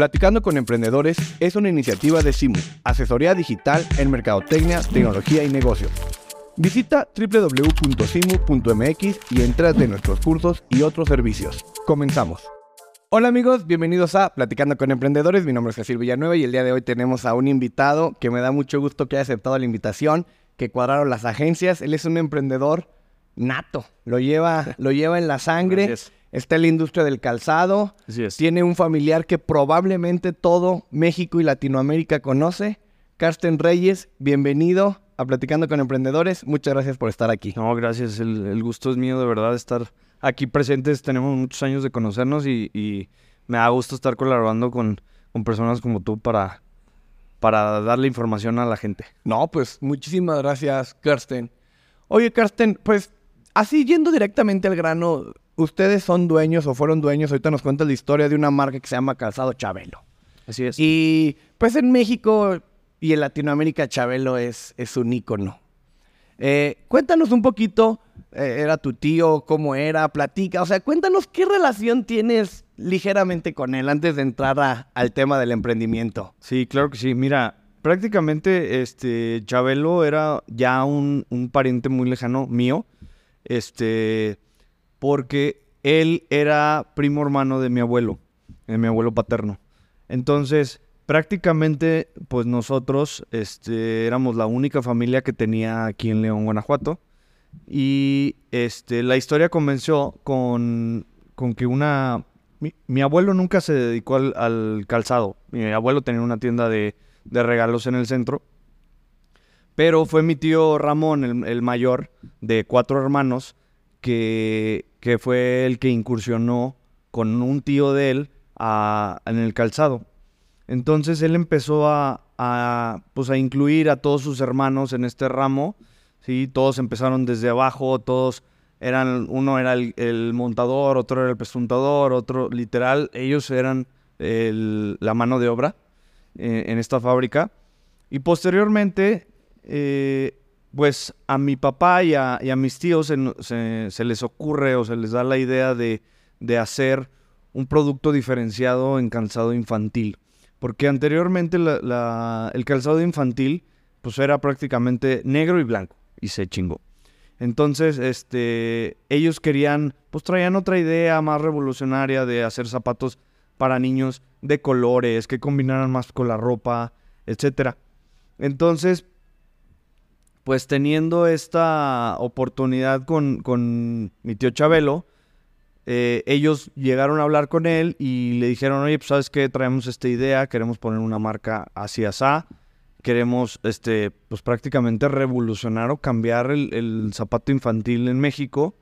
Platicando con Emprendedores es una iniciativa de CIMU, asesoría digital en mercadotecnia, tecnología y negocios. Visita www.cimu.mx y entra de nuestros cursos y otros servicios. Comenzamos. Hola amigos, bienvenidos a Platicando con Emprendedores. Mi nombre es Cecil Villanueva y el día de hoy tenemos a un invitado que me da mucho gusto que haya aceptado la invitación, que cuadraron las agencias. Él es un emprendedor nato, lo lleva, lo lleva en la sangre. Está en la industria del calzado. Tiene un familiar que probablemente todo México y Latinoamérica conoce. Carsten Reyes, bienvenido a Platicando con Emprendedores. Muchas gracias por estar aquí. No, gracias. El, gusto es mío de verdad estar aquí presentes. Tenemos muchos años de conocernos y, me da gusto estar colaborando con, con personas como tú para, para darle información a la gente. No, pues muchísimas gracias, Karsten. Oye, Karsten, pues así yendo directamente al grano, ustedes son dueños o fueron dueños, ahorita nos cuentas la historia de una marca que se llama Calzado Chabelo. Así es. Y pues en México y en Latinoamérica Chabelo es, es un ícono. Eh, cuéntanos un poquito, eh, era tu tío, cómo era, platica, o sea, cuéntanos qué relación tienes ligeramente con él antes de entrar al tema del emprendimiento. Sí, claro que sí. Mira, prácticamente este Chabelo era ya un, un pariente muy lejano mío. Este, porque él era primo hermano de mi abuelo, de mi abuelo paterno. Entonces, prácticamente, pues nosotros este, éramos la única familia que tenía aquí en León, Guanajuato. Y este, la historia comenzó con, con que una... Mi, abuelo nunca se dedicó al, calzado. Mi abuelo tenía una tienda de, regalos en el centro. Pero fue mi tío Ramón, el mayor, de cuatro hermanos, que, que fue el que incursionó con un tío de él en el calzado. Entonces él empezó a, a, pues a incluir a todos sus hermanos en este ramo. ¿sí? Todos empezaron desde abajo, todos eran, uno era el, montador, otro era el presuntador, otro literal, ellos eran la mano de obra eh, en esta fábrica. Y posteriormente, eh, pues a mi papá y a, mis tíos se, les ocurre o se les da la idea de, hacer un producto diferenciado en calzado infantil. Porque anteriormente el calzado infantil pues era prácticamente negro y blanco y se chingó. Entonces, este, ellos querían, pues traían otra idea más revolucionaria de hacer zapatos para niños de colores, que combinaran más con la ropa, etcétera. Entonces, pues teniendo esta oportunidad con, mi tío Chabelo, eh, ellos llegaron a hablar con él y le dijeron, oye, pues sabes qué, traemos esta idea, queremos poner una marca así asá, queremos, este, pues prácticamente revolucionar o cambiar el, zapato infantil en México.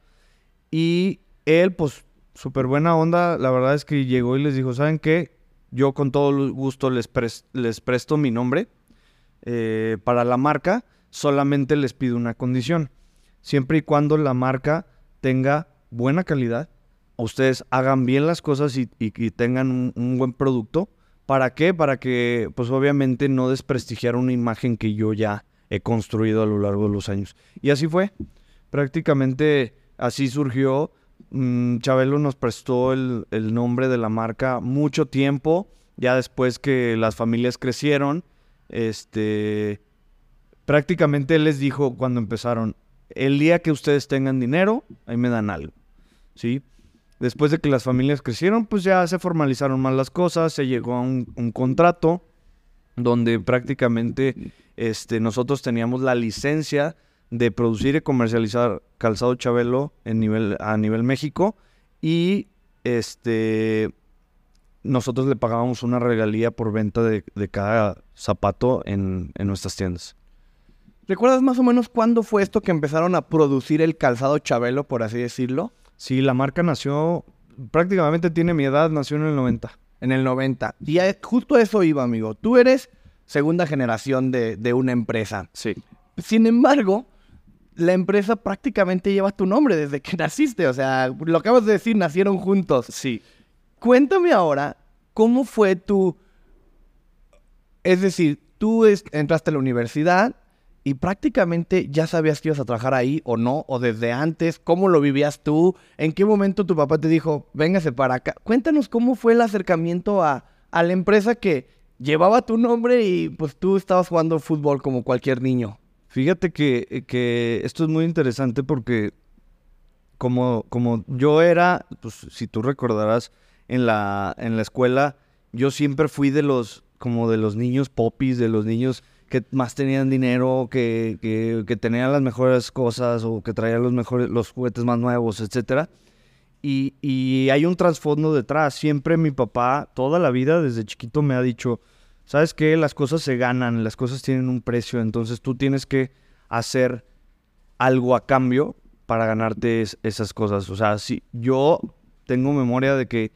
Y él, pues, súper buena onda, la verdad es que llegó y les dijo, ¿saben qué? Yo con todo gusto les, les presto mi nombre eh, para la marca solamente les pido una condición. Siempre y cuando la marca tenga buena calidad, ustedes hagan bien las cosas y, tengan un, buen producto. ¿Para qué? Para que, pues obviamente, no desprestigiar una imagen que yo ya he construido a lo largo de los años. Y así fue. Prácticamente así surgió. Mm, Chabelo nos prestó el, el nombre de la marca mucho tiempo. Ya después que las familias crecieron, este, prácticamente él les dijo cuando empezaron, el día que ustedes tengan dinero, ahí me dan algo, ¿sí? Después de que las familias crecieron, pues ya se formalizaron más las cosas, se llegó a un, contrato donde prácticamente este, nosotros teníamos la licencia de producir y comercializar calzado Chabelo en nivel, a nivel México y este, nosotros le pagábamos una regalía por venta de, cada zapato en, en nuestras tiendas. ¿Recuerdas más o menos cuándo fue esto que empezaron a producir el calzado Chabelo, por así decirlo? Sí, la marca nació, prácticamente tiene mi edad, nació en el 90. En el 90. Y justo eso iba, amigo. Tú eres segunda generación de, de una empresa. Sí. Sin embargo, la empresa prácticamente lleva tu nombre desde que naciste. O sea, lo acabas de decir, nacieron juntos. Sí. Cuéntame ahora, ¿cómo fue tu... Es decir, tú entraste a la universidad, y prácticamente ya sabías que ibas a trabajar ahí o no, o desde antes, cómo lo vivías tú, en qué momento tu papá te dijo, véngase para acá. Cuéntanos cómo fue el acercamiento a, a la empresa que llevaba tu nombre y pues tú estabas jugando fútbol como cualquier niño? Fíjate que, que esto es muy interesante porque como, como yo era, pues si tú recordarás, en la, en la escuela, yo siempre fui de los, como de los niños popis, de los niños que más tenían dinero, que, que, que tenían las mejores cosas o que traían los mejores, los juguetes más nuevos, etcétera. Y, y hay un trasfondo detrás. Siempre mi papá, toda la vida, desde chiquito, me ha dicho, ¿sabes qué? Las cosas se ganan, las cosas tienen un precio, entonces tú tienes que hacer algo a cambio para ganarte esas cosas. O sea, si yo tengo memoria de que,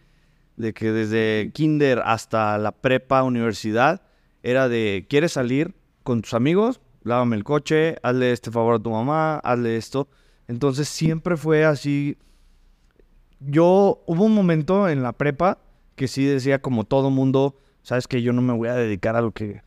de que desde kinder hasta la prepa, universidad, era de, ¿quieres salir con tus amigos? Lávame el coche, hazle este favor a tu mamá, hazle esto. Entonces siempre fue así. Yo, hubo un momento en la prepa que sí decía como todo mundo, sabes que yo no me voy a dedicar a lo que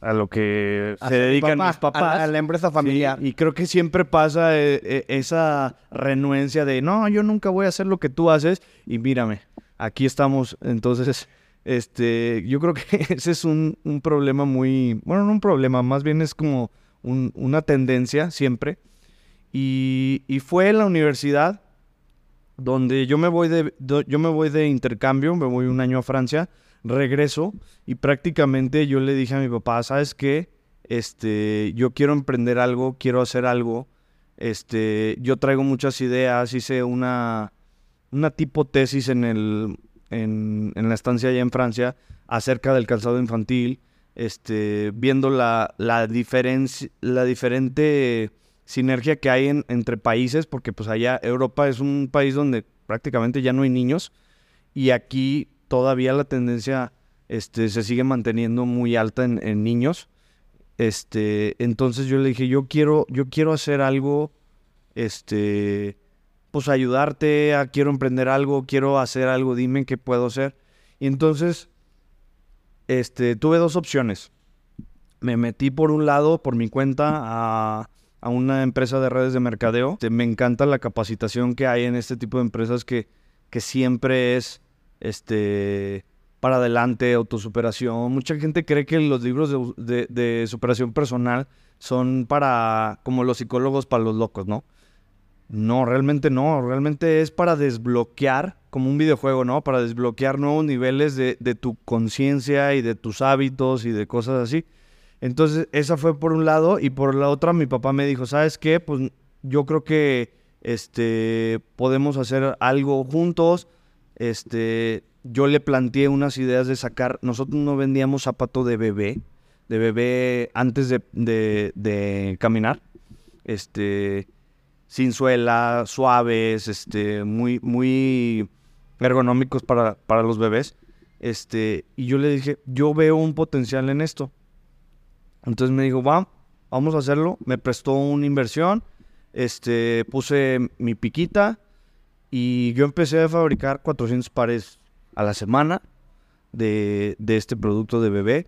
a lo que se dedican mis papás. A, la empresa familiar. y creo que siempre pasa eh, eh, esa renuencia de, no, yo nunca voy a hacer lo que tú haces y mírame, aquí estamos. Entonces, este, yo creo que ese es un, problema muy, bueno, no un problema, más bien es como una tendencia siempre. Y, y, fue en la universidad donde yo me voy de, yo me voy de intercambio, me voy un año a Francia regreso y prácticamente yo le dije a mi papá, ¿sabes qué? Este, yo quiero emprender algo, quiero hacer algo. Este, yo traigo muchas ideas, hice una, una tipo tesis en, el, en, en la estancia allá en Francia acerca del calzado infantil, este, viendo la, la, la diferente sinergia que hay entre países, porque pues allá Europa es un país donde prácticamente ya no hay niños y aquí todavía la tendencia este, se sigue manteniendo muy alta en, niños. Este, entonces yo le dije, yo quiero, yo quiero hacer algo, este, pues ayudarte, a, quiero emprender algo, quiero hacer algo, dime qué puedo hacer. Y entonces, este, tuve dos opciones. Me metí por un lado, por mi cuenta, a, a una empresa de redes de mercadeo. Este, me encanta la capacitación que hay en este tipo de empresas que, que siempre es este, para adelante, autosuperación. Mucha gente cree que los libros de, superación personal son para, como los psicólogos, para los locos, ¿no? No, realmente no. Realmente es para desbloquear, como un videojuego, ¿no? Para desbloquear nuevos niveles de, de tu conciencia y de tus hábitos y de cosas así. Entonces, esa fue por un lado. Y por la otra, mi papá me dijo, ¿sabes qué? Pues yo creo que este, podemos hacer algo juntos este, yo le planteé unas ideas de sacar, nosotros no vendíamos zapato de bebé, de bebé antes de, caminar, este, sin suela, suaves, este, muy, muy ergonómicos para, para los bebés. Este, y yo le dije, yo veo un potencial en esto. Entonces me dijo, va, vamos a hacerlo. Me prestó una inversión, este, puse mi piquita, y yo empecé a fabricar 400 pares a la semana de, este producto de bebé.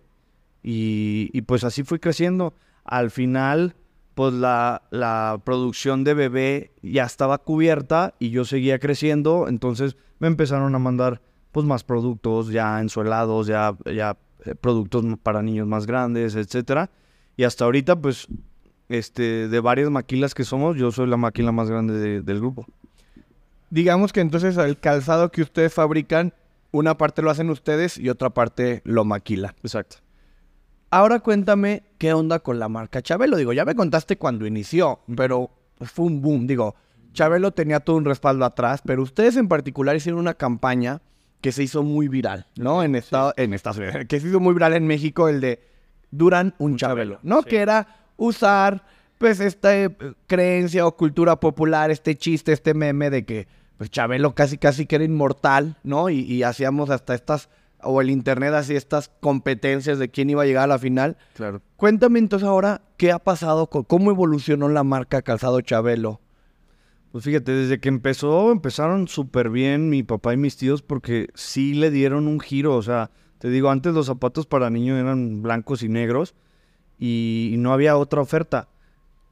Y, pues así fui creciendo. Al final, pues la, la, producción de bebé ya estaba cubierta y yo seguía creciendo. Entonces me empezaron a mandar pues más productos ya ensuelados, ya, ya eh, productos para niños más grandes, etcétera. Y hasta ahorita, pues, este, de varias maquilas que somos, yo soy la maquila más grande del grupo digamos que entonces el calzado que ustedes fabrican, una parte lo hacen ustedes y otra parte lo maquila. Exacto. Ahora cuéntame qué onda con la marca Chabelo. Digo, ya me contaste cuando inició, pero fue un boom. Digo, Chabelo tenía todo un respaldo atrás, pero ustedes en particular hicieron una campaña que se hizo muy viral, ¿no? En, Estados Unidos, que se hizo muy viral en México, el de Duran un, Chabelo, ¿no? Que era usar, pues, esta eh, creencia o cultura popular, este chiste, este meme de que pues Chabelo casi casi que era inmortal, ¿no? Y, hacíamos hasta estas, o el internet hacía estas competencias de quién iba a llegar a la final. Claro. Cuéntame entonces ahora, ¿qué ha pasado? ¿Cómo evolucionó la marca Calzado Chabelo? Pues fíjate, desde que empezó, empezaron súper bien mi papá y mis tíos porque sí le dieron un giro. O sea, te digo, antes los zapatos para niños eran blancos y negros y no había otra oferta.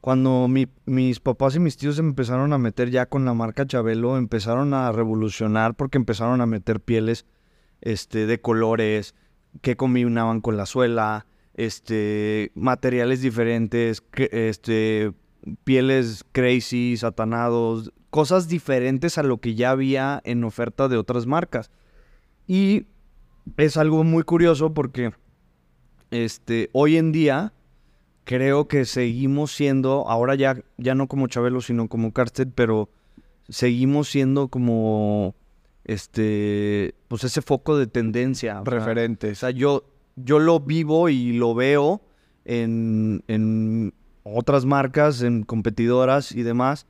Cuando mis papás y mis tíos se empezaron a meter ya con la marca Chabelo, empezaron a revolucionar porque empezaron a meter pieles este, de colores, que combinaban con la suela, este, materiales diferentes, este, pieles crazy, satanados, cosas diferentes a lo que ya había en oferta de otras marcas. Y es algo muy curioso porque este, hoy en día creo que seguimos siendo, ahora ya, ya no como Chabelo, sino como Karstedt, pero seguimos siendo como este, pues ese foco de tendencia. sea, o sea, yo, yo lo vivo y lo veo en, en otras marcas, en competidoras y demás,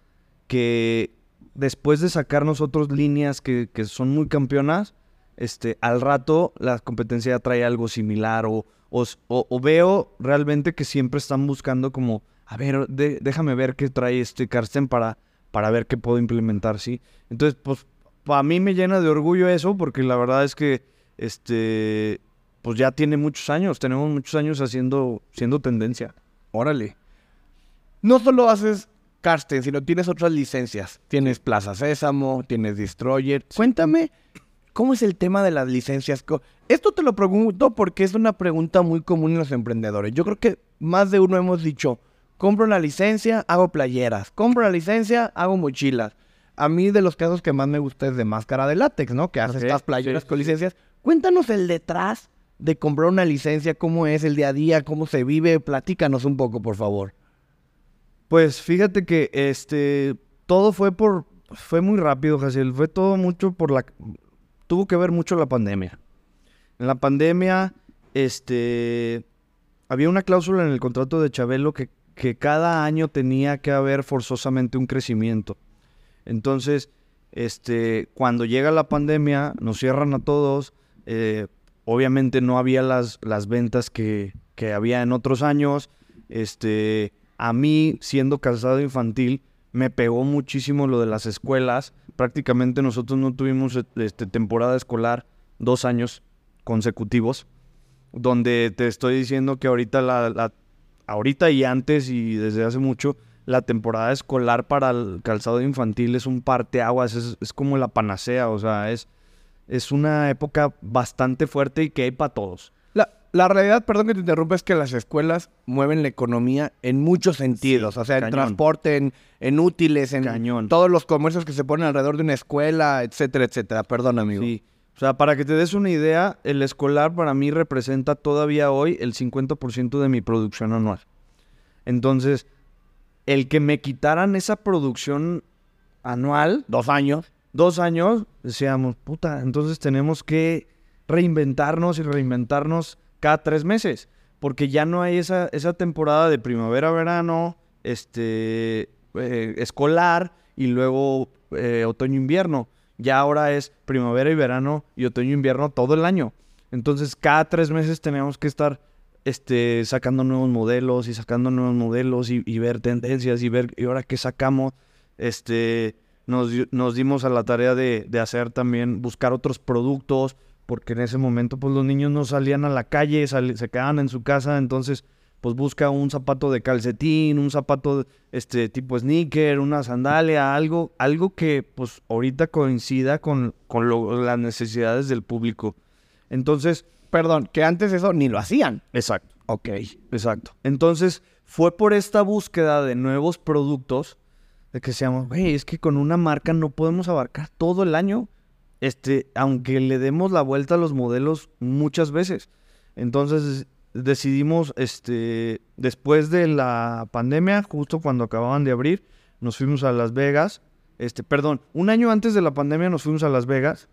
que después de sacar nosotros líneas que, que son muy campeonas, este, al rato la competencia ya trae algo similar o, o o- veo realmente que siempre están buscando como, a ver, de- déjame ver qué trae este Karsten para, para ver qué puedo implementar, ¿sí? Entonces, pues, para mí me llena de orgullo eso porque la verdad es que, este, pues ya tiene muchos años, tenemos muchos años haciendo, siendo tendencia. Órale. No solo haces Karsten, sino tienes otras licencias. Tienes Plaza Sésamo, tienes Destroyer. Cuéntame, ¿cómo es el tema de las licencias? Esto te lo pregunto porque es una pregunta muy común en los emprendedores. Yo creo que más de uno hemos dicho, compro una licencia, hago playeras. Compro la licencia, hago mochilas. A mí de los casos que más me gusta es de máscara de látex, ¿no? Que haces Ok, estas playeras sí, con licencias. Cuéntanos el detrás de comprar una licencia, cómo es el día a día, cómo se vive. Platícanos un poco, por favor. Pues fíjate que este todo fue por fue muy rápido, Jaciel, fue todo mucho por la tuvo que ver mucho la pandemia. En la pandemia este había una cláusula en el contrato de Chabelo que, que cada año tenía que haber forzosamente un crecimiento. Entonces, este, cuando llega la pandemia, nos cierran a todos. eh, obviamente no había las, las ventas que, que había en otros años. Este, a mí, siendo calzado infantil, me pegó muchísimo lo de las escuelas. Prácticamente nosotros no tuvimos este, temporada escolar dos años consecutivos. Donde te estoy diciendo que ahorita la, la- ahorita y antes y desde hace mucho, la temporada escolar para el calzado infantil es un parteaguas, es, es como la panacea, o sea, es, es una época bastante fuerte y que hay para todos. La, la realidad, perdón que te interrumpa, es que las escuelas mueven la economía en muchos sentidos. o sea, en transporte, en, en útiles, en Cañón. todos los comercios que se ponen alrededor de una escuela, etcétera, etcétera. Perdón, amigo. Sí. O sea, para que te des una idea, el escolar para mí representa todavía hoy el 50% de mi producción anual. Entonces, el que me quitaran esa producción anual, Dos años. dos años, decíamos, puta, entonces tenemos que reinventarnos y reinventarnos cada tres meses. Porque ya no hay esa, esa temporada de primavera-verano, este, eh, escolar y luego eh, otoño-invierno. Ya ahora es primavera y verano y otoño-invierno todo el año. Entonces cada tres meses tenemos que estar este, sacando nuevos modelos y sacando nuevos modelos y, ver tendencias y ver y ahora qué sacamos. Este, nos, nos dimos a la tarea de, de hacer también, buscar otros productos, porque en ese momento pues los niños no salían a la calle, se quedaban en su casa, entonces pues busca un zapato de calcetín, un zapato este tipo sneaker, una sandalia, algo, algo que pues ahorita coincida con, con lo- las necesidades del público. Entonces, Perdón, que antes eso ni lo hacían. exacto. Ok. Exacto. Entonces, fue por esta búsqueda de nuevos productos de que decíamos, güey, es que con una marca no podemos abarcar todo el año, este, aunque le demos la vuelta a los modelos muchas veces. Entonces, decidimos, este, después de la pandemia, justo cuando acababan de abrir, nos fuimos a Las Vegas. Este, perdón, un año antes de la pandemia nos fuimos a Las Vegas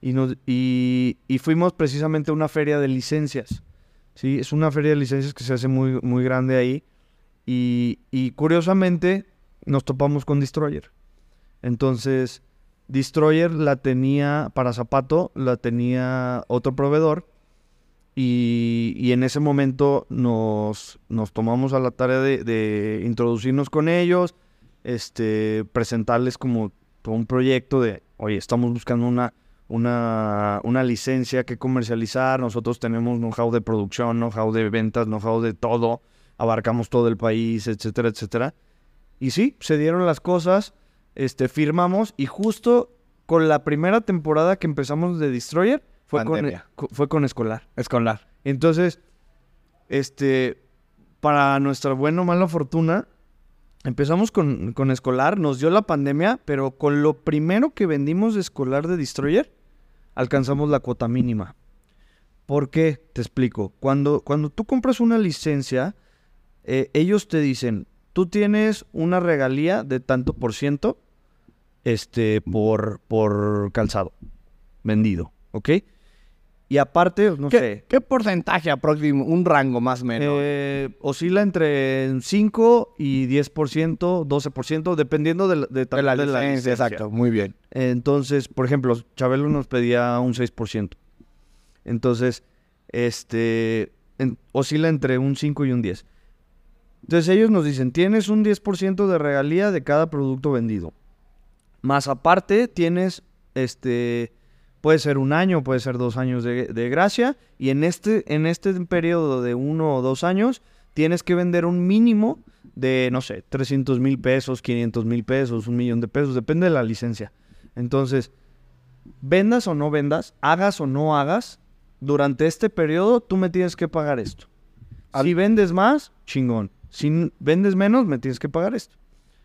y, nos, y, y fuimos precisamente a una feria de licencias. Sí, es una feria de licencias que se hace muy, muy grande ahí. Y, y curiosamente nos topamos con Destroyer. Entonces, Destroyer la tenía para zapato, la tenía otro proveedor. Y, y en ese momento nos, nos tomamos a la tarea de, de introducirnos con ellos, este, presentarles como un proyecto de, oye, estamos buscando una, una, una licencia que comercializar, nosotros tenemos know-how de producción, know-how de ventas, know-how de todo, abarcamos todo el país, etcétera, etcétera. Y sí, se dieron las cosas, este, firmamos y justo con la primera temporada que empezamos de Destroyer fue con, Pandemia. fue con escolar. Escolar. Entonces, este, para nuestra buena o mala fortuna, empezamos con, con escolar, nos dio la pandemia, pero con lo primero que vendimos de escolar de Destroyer, alcanzamos la cuota mínima. ¿Por qué? Te explico. Cuando, cuando tú compras una licencia, eh, ellos te dicen, tú tienes una regalía de tanto por ciento este, por, por calzado vendido, ¿ok? Y aparte, no ¿Qué, sé, qué porcentaje aproximo? Un rango más o menos. eh, oscila entre 5 y 10%, 12%, dependiendo de la, de, de la de licencia, licencia. exacto. Muy bien. Entonces, por ejemplo, Chabelo nos pedía un 6%. Entonces, este, en- oscila entre un 5 y un 10. Entonces ellos nos dicen, tienes un 10% de regalía de cada producto vendido. Más aparte, tienes, este, puede ser un año, puede ser dos años de, de gracia. Y en este, en este periodo de uno o dos años, tienes que vender un mínimo de, no sé, 300 mil pesos, 500 mil pesos, un millón de pesos, depende de la licencia. Entonces, vendas o no vendas, hagas o no hagas, durante este periodo tú me tienes que pagar esto. Si vendes más, chingón. Si vendes menos, me tienes que pagar esto.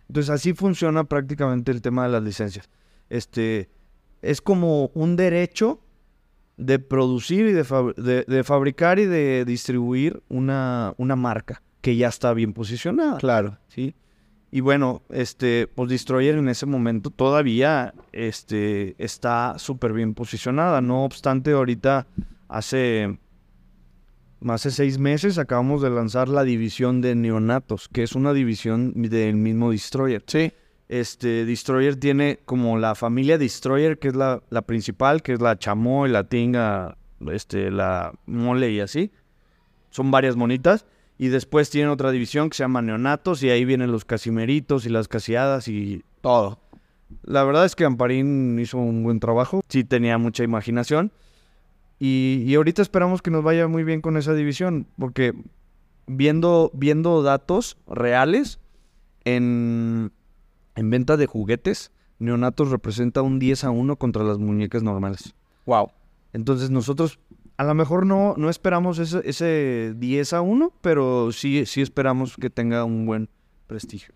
Entonces así funciona prácticamente el tema de las licencias. Este es como un derecho de producir y de, fab- de- de fabricar y de distribuir una, una marca que ya está bien posicionada. Claro. ¿sí? Y bueno, este, pues Destroyer en ese momento todavía este, está súper bien posicionada. No obstante, ahorita hace, hace seis meses acabamos de lanzar la división de neonatos, que es una división del mismo Destroyer. Sí. Este, Destroyer tiene como la familia Destroyer, que es la, principal, que es la chamoy, la tinga, este, la mole y así. Son varias monitas. Y después tienen otra división que se llama Neonatos y ahí vienen los casimeritos y las casiadas y... Todo. La verdad es que Amparín hizo un buen trabajo. Sí tenía mucha imaginación. Y, y ahorita esperamos que nos vaya muy bien con esa división. Porque viendo, viendo datos reales en, en venta de juguetes, Neonatos representa un 10 a 1 contra las muñecas normales. Wow. Entonces nosotros a lo mejor no, no esperamos ese, ese 10 a 1, pero sí, sí esperamos que tenga un buen prestigio.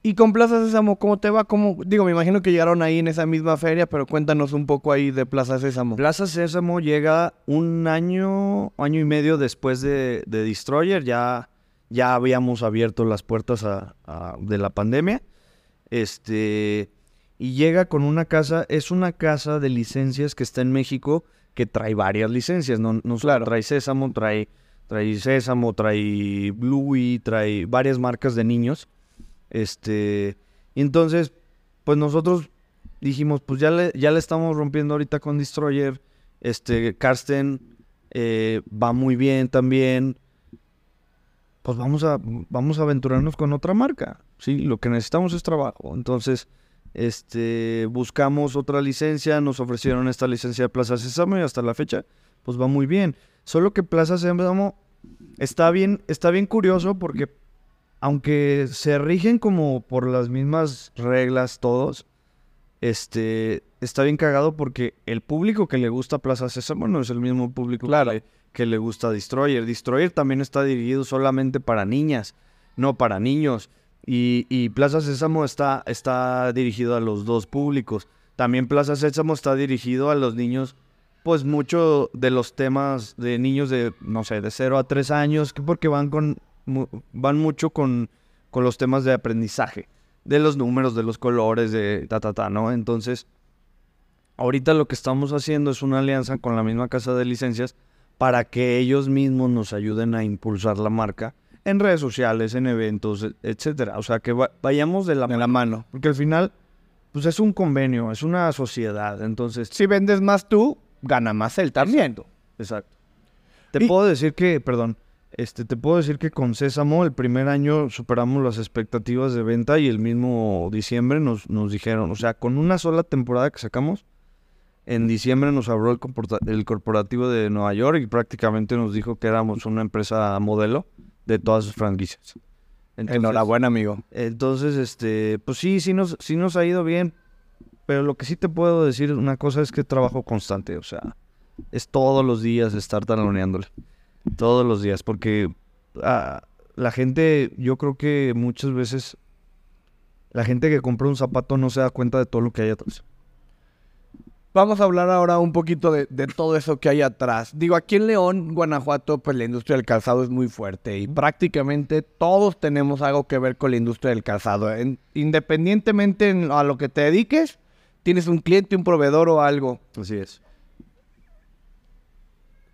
¿Y con Plaza Sésamo cómo te va? ¿Cómo? Digo, me imagino que llegaron ahí en esa misma feria, pero cuéntanos un poco ahí de Plaza Sésamo. Plaza Sésamo llega un año, año y medio después de, de Destroyer. Ya, ya habíamos abierto las puertas a- a- de la pandemia. Este, y llega con una casa, es una casa de licencias que está en México que trae varias licencias. No, no solo trae Sésamo, trae, trae Sésamo, trae Bluey, trae varias marcas de niños. Este, y entonces, pues nosotros dijimos, pues ya le, ya le estamos rompiendo ahorita con Destroyer. Este, Karsten eh, va muy bien también. Pues vamos a, vamos a aventurarnos con otra marca. Sí, lo que necesitamos es trabajo. Entonces, este, buscamos otra licencia, nos ofrecieron esta licencia de Plaza Sésamo y hasta la fecha, pues va muy bien. Solo que Plaza Sésamo está bien, está bien curioso porque aunque se rigen como por las mismas reglas todos, este, está bien cagado porque el público que le gusta Plaza Sésamo no es el mismo público Claro. que, que le gusta Destroyer. Destroyer también está dirigido solamente para niñas, no para niños. Y, y Plaza Sésamo está, está dirigido a los dos públicos. También Plaza Sésamo está dirigido a los niños, pues mucho de los temas de niños de, no sé, de 0 a 3 años, que porque van con van mucho con, con los temas de aprendizaje, de los números, de los colores, de ta, ta, ta, ¿no? Entonces, ahorita lo que estamos haciendo es una alianza con la misma casa de licencias para que ellos mismos nos ayuden a impulsar la marca en redes sociales, en eventos, e- etcétera. O sea, que va- vayamos de la, De la mano. Porque al final, pues es un convenio, es una sociedad. Entonces, Si vendes más tú, gana más él también. Exacto. Te Y- puedo decir que, perdón, este, te puedo decir que con Sésamo el primer año superamos las expectativas de venta y el mismo diciembre nos, nos dijeron, o sea, con una sola temporada que sacamos, en diciembre nos abrió el, corporativo de Nueva York y prácticamente nos dijo que éramos una empresa modelo de todas sus franquicias. Entonces- Enhorabuena, amigo. entonces, este, pues sí, sí nos, sí nos ha ido bien. Pero lo que sí te puedo decir una cosa es que trabajo constante. O sea, es todos los días estar taloneándole. Todos los días, porque ah, la gente, yo creo que muchas veces la gente que compra un zapato no se da cuenta de todo lo que hay atrás. Vamos a hablar ahora un poquito de, todo eso que hay atrás. Digo, aquí en León, Guanajuato, pues la industria del calzado es muy fuerte y prácticamente todos tenemos algo que ver con la industria del calzado. independientemente a lo que te dediques, tienes un cliente, un proveedor o algo. Así es.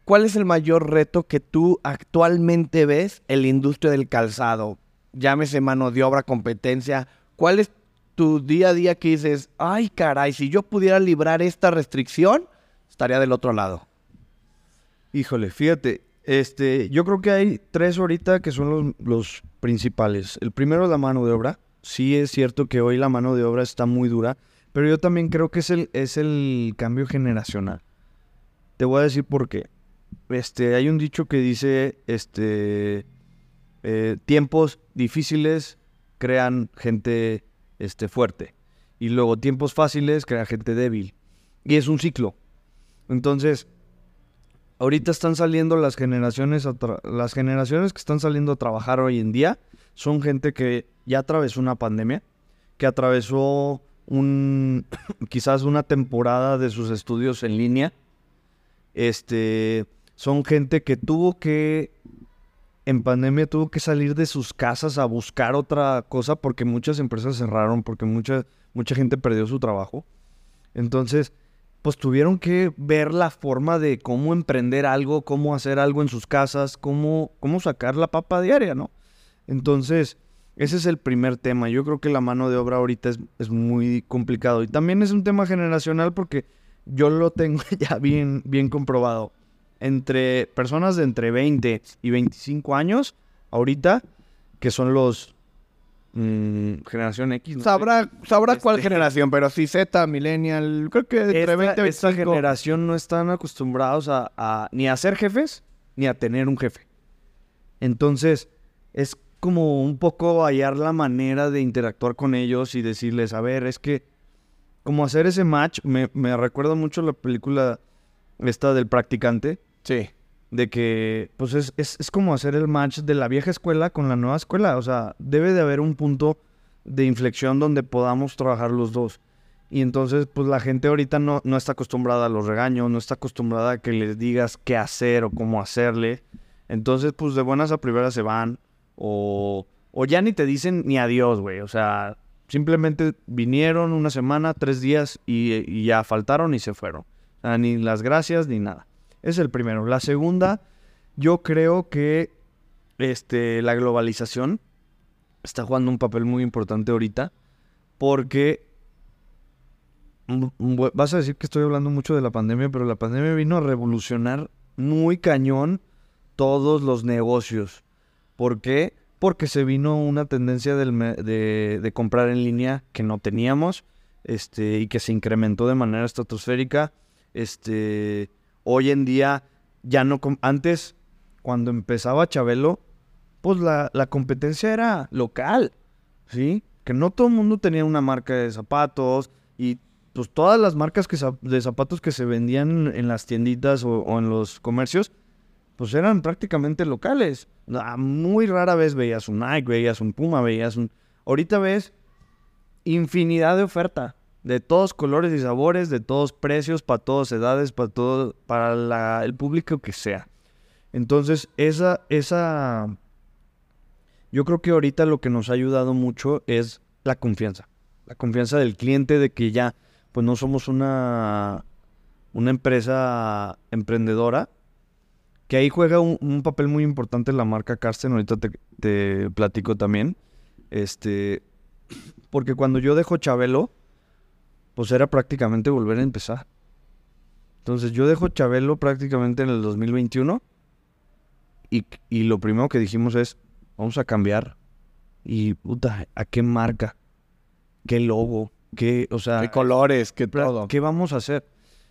¿Cuál es el mayor reto que tú actualmente ves en la industria del calzado? Llámese mano de obra, competencia. ¿Cuál es tu día a día que dices, ay caray, si yo pudiera librar esta restricción, estaría del otro lado? Híjole, fíjate, este, yo creo que hay tres ahorita que son los, principales. El primero es la mano de obra. Sí es cierto que hoy la mano de obra está muy dura, pero yo también creo que es el, es el cambio generacional. Te voy a decir por qué. Este, hay un dicho que dice, este, eh, tiempos difíciles crean gente este, fuerte. Y luego tiempos fáciles crea gente débil. Y es un ciclo. Entonces, ahorita están saliendo las generaciones, las generaciones que están saliendo a trabajar hoy en día son gente que ya atravesó una pandemia, que atravesó un quizás una temporada de sus estudios en línea. Este, son gente que tuvo que en pandemia tuvo que salir de sus casas a buscar otra cosa porque muchas empresas cerraron, porque mucha, mucha gente perdió su trabajo. Entonces, pues tuvieron que ver la forma de cómo emprender algo, cómo hacer algo en sus casas, cómo, cómo sacar la papa diaria, ¿no? Entonces, ese es el primer tema. Yo creo que la mano de obra ahorita es, es muy complicado. Y también es un tema generacional porque yo lo tengo ya bien, bien comprobado entre personas de entre 20 y 25 años, ahorita, que son los mm, generación X. sabrá sabrá cuál este, generación, pero sí Z, millennial, creo que entre 20 y 25. Esta generación no están acostumbrados a, ni a ser jefes, ni a tener un jefe. Entonces, es como un poco hallar la manera de interactuar con ellos y decirles, a ver, es que como hacer ese match, me, me recuerda mucho la película esta del practicante, Sí. De que, pues es, es, como hacer el match de la vieja escuela con la nueva escuela. O sea, debe de haber un punto de inflexión donde podamos trabajar los dos. Y entonces, pues la gente ahorita no, no está acostumbrada a los regaños, no está acostumbrada a que les digas qué hacer o cómo hacerle. Entonces, pues de buenas a primeras se van. O, o ya ni te dicen ni adiós, güey. O sea, simplemente vinieron una semana, tres días y, y ya faltaron y se fueron. Sea, ni las gracias ni nada. Es el primero. La segunda, yo creo que este, la globalización está jugando un papel muy importante ahorita porque vas a decir que estoy hablando mucho de la pandemia, pero la pandemia vino a revolucionar muy cañón todos los negocios. ¿Por qué? Porque se vino una tendencia de, de, comprar en línea que no teníamos este, y que se incrementó de manera estratosférica. Este, hoy en día ya no... Antes, cuando empezaba Chabelo, pues la, competencia era local, ¿sí? Que no todo el mundo tenía una marca de zapatos y pues todas las marcas que, de zapatos que se vendían en las tienditas o, en los comercios, pues eran prácticamente locales. Muy rara vez veías un Nike, veías un Puma, veías un... Ahorita ves infinidad de oferta de todos colores y sabores, de todos precios, para todas edades, para todo, para el público que sea. Entonces, esa, esa, yo creo que ahorita lo que nos ha ayudado mucho es la confianza. La confianza del cliente de que ya, pues no somos una, una empresa emprendedora, que ahí juega un, papel muy importante la marca Carsten, ahorita te, te platico también. Este, porque cuando yo dejo Chabelo, pues era prácticamente volver a empezar. Entonces yo dejo Chabelo prácticamente en el 2021 y, y lo primero que dijimos es, vamos a cambiar. Y puta, ¿a qué marca? ¿Qué logo? ¿Qué, o sea, qué colores? ¿Qué todo? ¿Qué vamos a hacer?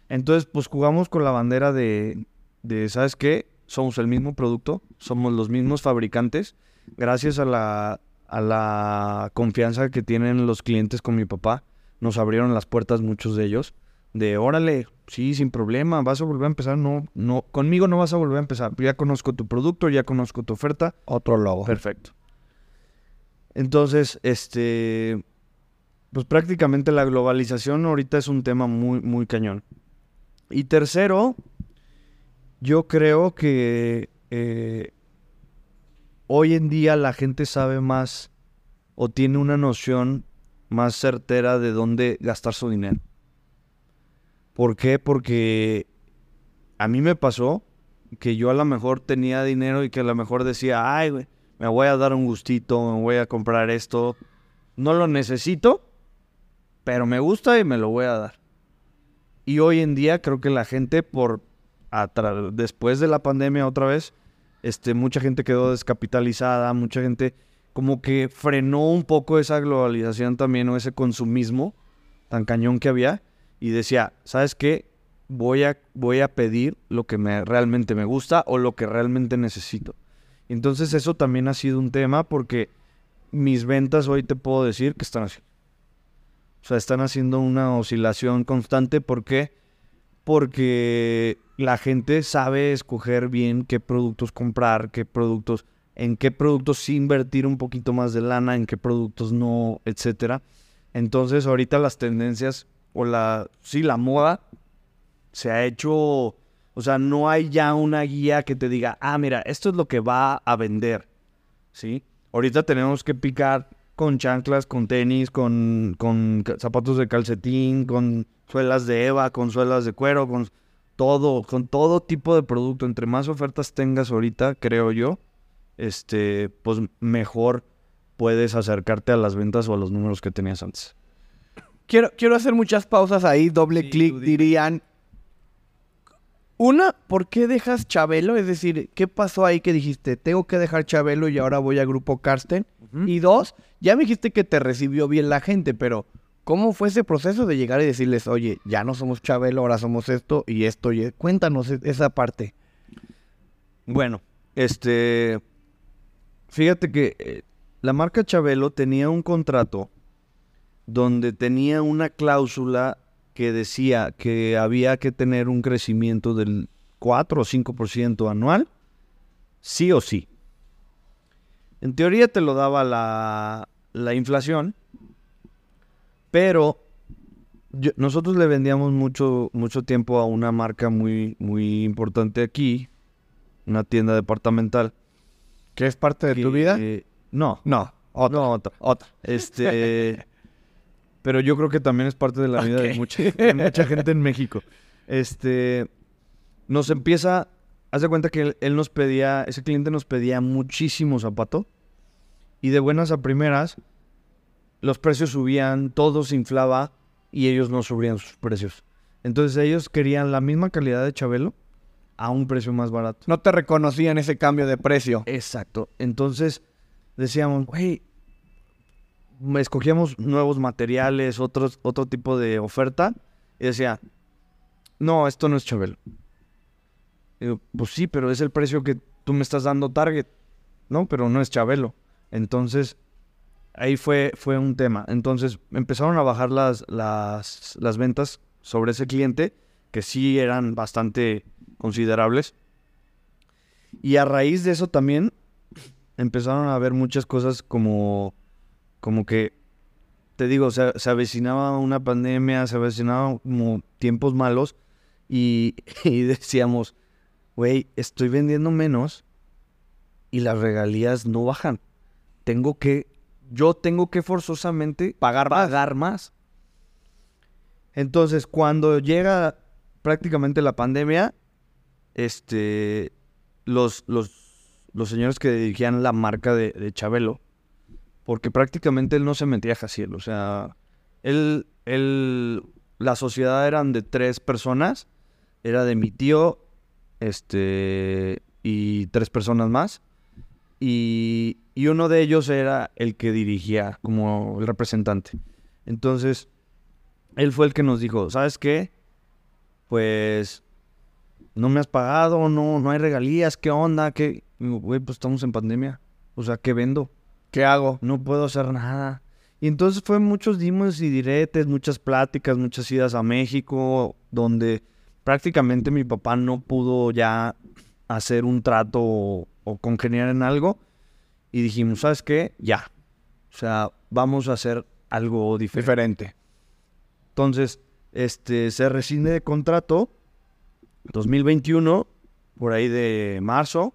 Entonces, pues jugamos con la bandera de, de, ¿sabes qué? Somos el mismo producto, somos los mismos fabricantes. Gracias a la, a la confianza que tienen los clientes con mi papá, nos abrieron las puertas muchos de ellos. de órale, sí, sin problema, vas a volver a empezar, no, no, conmigo no vas a volver a empezar, ya conozco tu producto, ya conozco tu oferta, Otro logo. perfecto. Entonces, este, pues prácticamente la globalización ahorita es un tema muy, muy cañón. Y tercero, yo creo que eh, hoy en día la gente sabe más o tiene una noción más certera de dónde gastar su dinero. ¿Por qué? Porque a mí me pasó que yo a lo mejor tenía dinero y que a lo mejor decía, ay, güey, me voy a dar un gustito, me voy a comprar esto. No lo necesito, pero me gusta y me lo voy a dar. Y hoy en día creo que la gente, por después de la pandemia otra vez, este, mucha gente quedó descapitalizada, mucha gente como que frenó un poco esa globalización también o ese consumismo tan cañón que había y decía, ¿sabes qué? Voy a, voy a pedir lo que me, realmente me gusta o lo que realmente necesito. Entonces eso también ha sido un tema porque mis ventas hoy te puedo decir que están así. O sea, están haciendo una oscilación constante. ¿Por qué? Porque la gente sabe escoger bien qué productos comprar, qué productos, en qué productos sí invertir un poquito más de lana, en qué productos no, etcétera. Entonces, ahorita las tendencias o la, sí, la moda se ha hecho, o sea, no hay ya una guía que te diga, ah, mira, esto es lo que va a vender, ¿sí? Ahorita tenemos que picar con chanclas, con tenis, con, con zapatos de calcetín, con suelas de Eva, con suelas de cuero, con todo, con todo tipo de producto. Entre más ofertas tengas ahorita, creo yo, este, pues mejor puedes acercarte a las ventas o a los números que tenías antes. Quiero, quiero hacer muchas pausas ahí, doble Sí, clic, dirían. Una, ¿por qué dejas Chabelo? Es decir, ¿qué pasó ahí que dijiste, tengo que dejar Chabelo y ahora voy a Grupo Karsten? Y dos, ya me dijiste que te recibió bien la gente, pero ¿cómo fue ese proceso de llegar y decirles, oye, ya no somos Chabelo, ahora somos esto y esto? Y... Cuéntanos e- esa parte. Bueno, este. Fíjate que eh, la marca Chabelo tenía un contrato donde tenía una cláusula que decía que había que tener un crecimiento del 4 o 5% anual, sí o sí. En teoría te lo daba la, la inflación, pero nosotros le vendíamos mucho, mucho tiempo a una marca muy, muy importante aquí, una tienda departamental. ¿Qué es parte de tu que, vida? eh, no, No, otra. no, otra. otra. Este, pero yo creo que también es parte de la vida de mucha, de mucha gente en México. Este, nos empieza, haz de cuenta que él, él nos pedía, ese cliente nos pedía muchísimo zapato y de buenas a primeras los precios subían, todo se inflaba y ellos no subían sus precios. Entonces ellos querían la misma calidad de Chabelo a un precio más barato. No te reconocían ese cambio de precio. Exacto. Entonces decíamos, güey, escogíamos nuevos materiales, otros, otro tipo de oferta, y decía, no, esto no es Chabelo. Y digo, pues sí, pero es el precio que tú me estás dando Target. No, pero no es Chabelo. Entonces, ahí fue, fue un tema. Entonces, empezaron a bajar las, las, las ventas sobre ese cliente, que sí eran bastante considerables. Y a raíz de eso también empezaron a haber muchas cosas como, como que, te digo, se, se avecinaba una pandemia, se avecinaban como tiempos malos y, y decíamos, güey, estoy vendiendo menos y las regalías no bajan. Tengo que, yo tengo que forzosamente Pagar más. pagar más. Entonces, cuando llega prácticamente la pandemia, este, los, los, los señores que dirigían la marca de, de Chabelo, porque prácticamente él no se metía a Jaciel, o sea, él, él, la sociedad eran de tres personas, era de mi tío, este, y tres personas más, y, y uno de ellos era el que dirigía como el representante. Entonces, él fue el que nos dijo, ¿sabes qué? Pues no me has pagado, no, no hay regalías, ¿qué onda? ¿Qué? Y digo, Güey, pues estamos en pandemia. O sea, ¿qué vendo? ¿Qué hago? No puedo hacer nada. Y entonces fue muchos dimos y diretes, muchas pláticas, muchas idas a México, donde prácticamente mi papá no pudo ya hacer un trato o, o congeniar en algo. Y dijimos, ¿sabes qué? Ya. O sea, vamos a hacer algo diferente. Diferente. Entonces, este, se rescinde de contrato 2021, por ahí de marzo,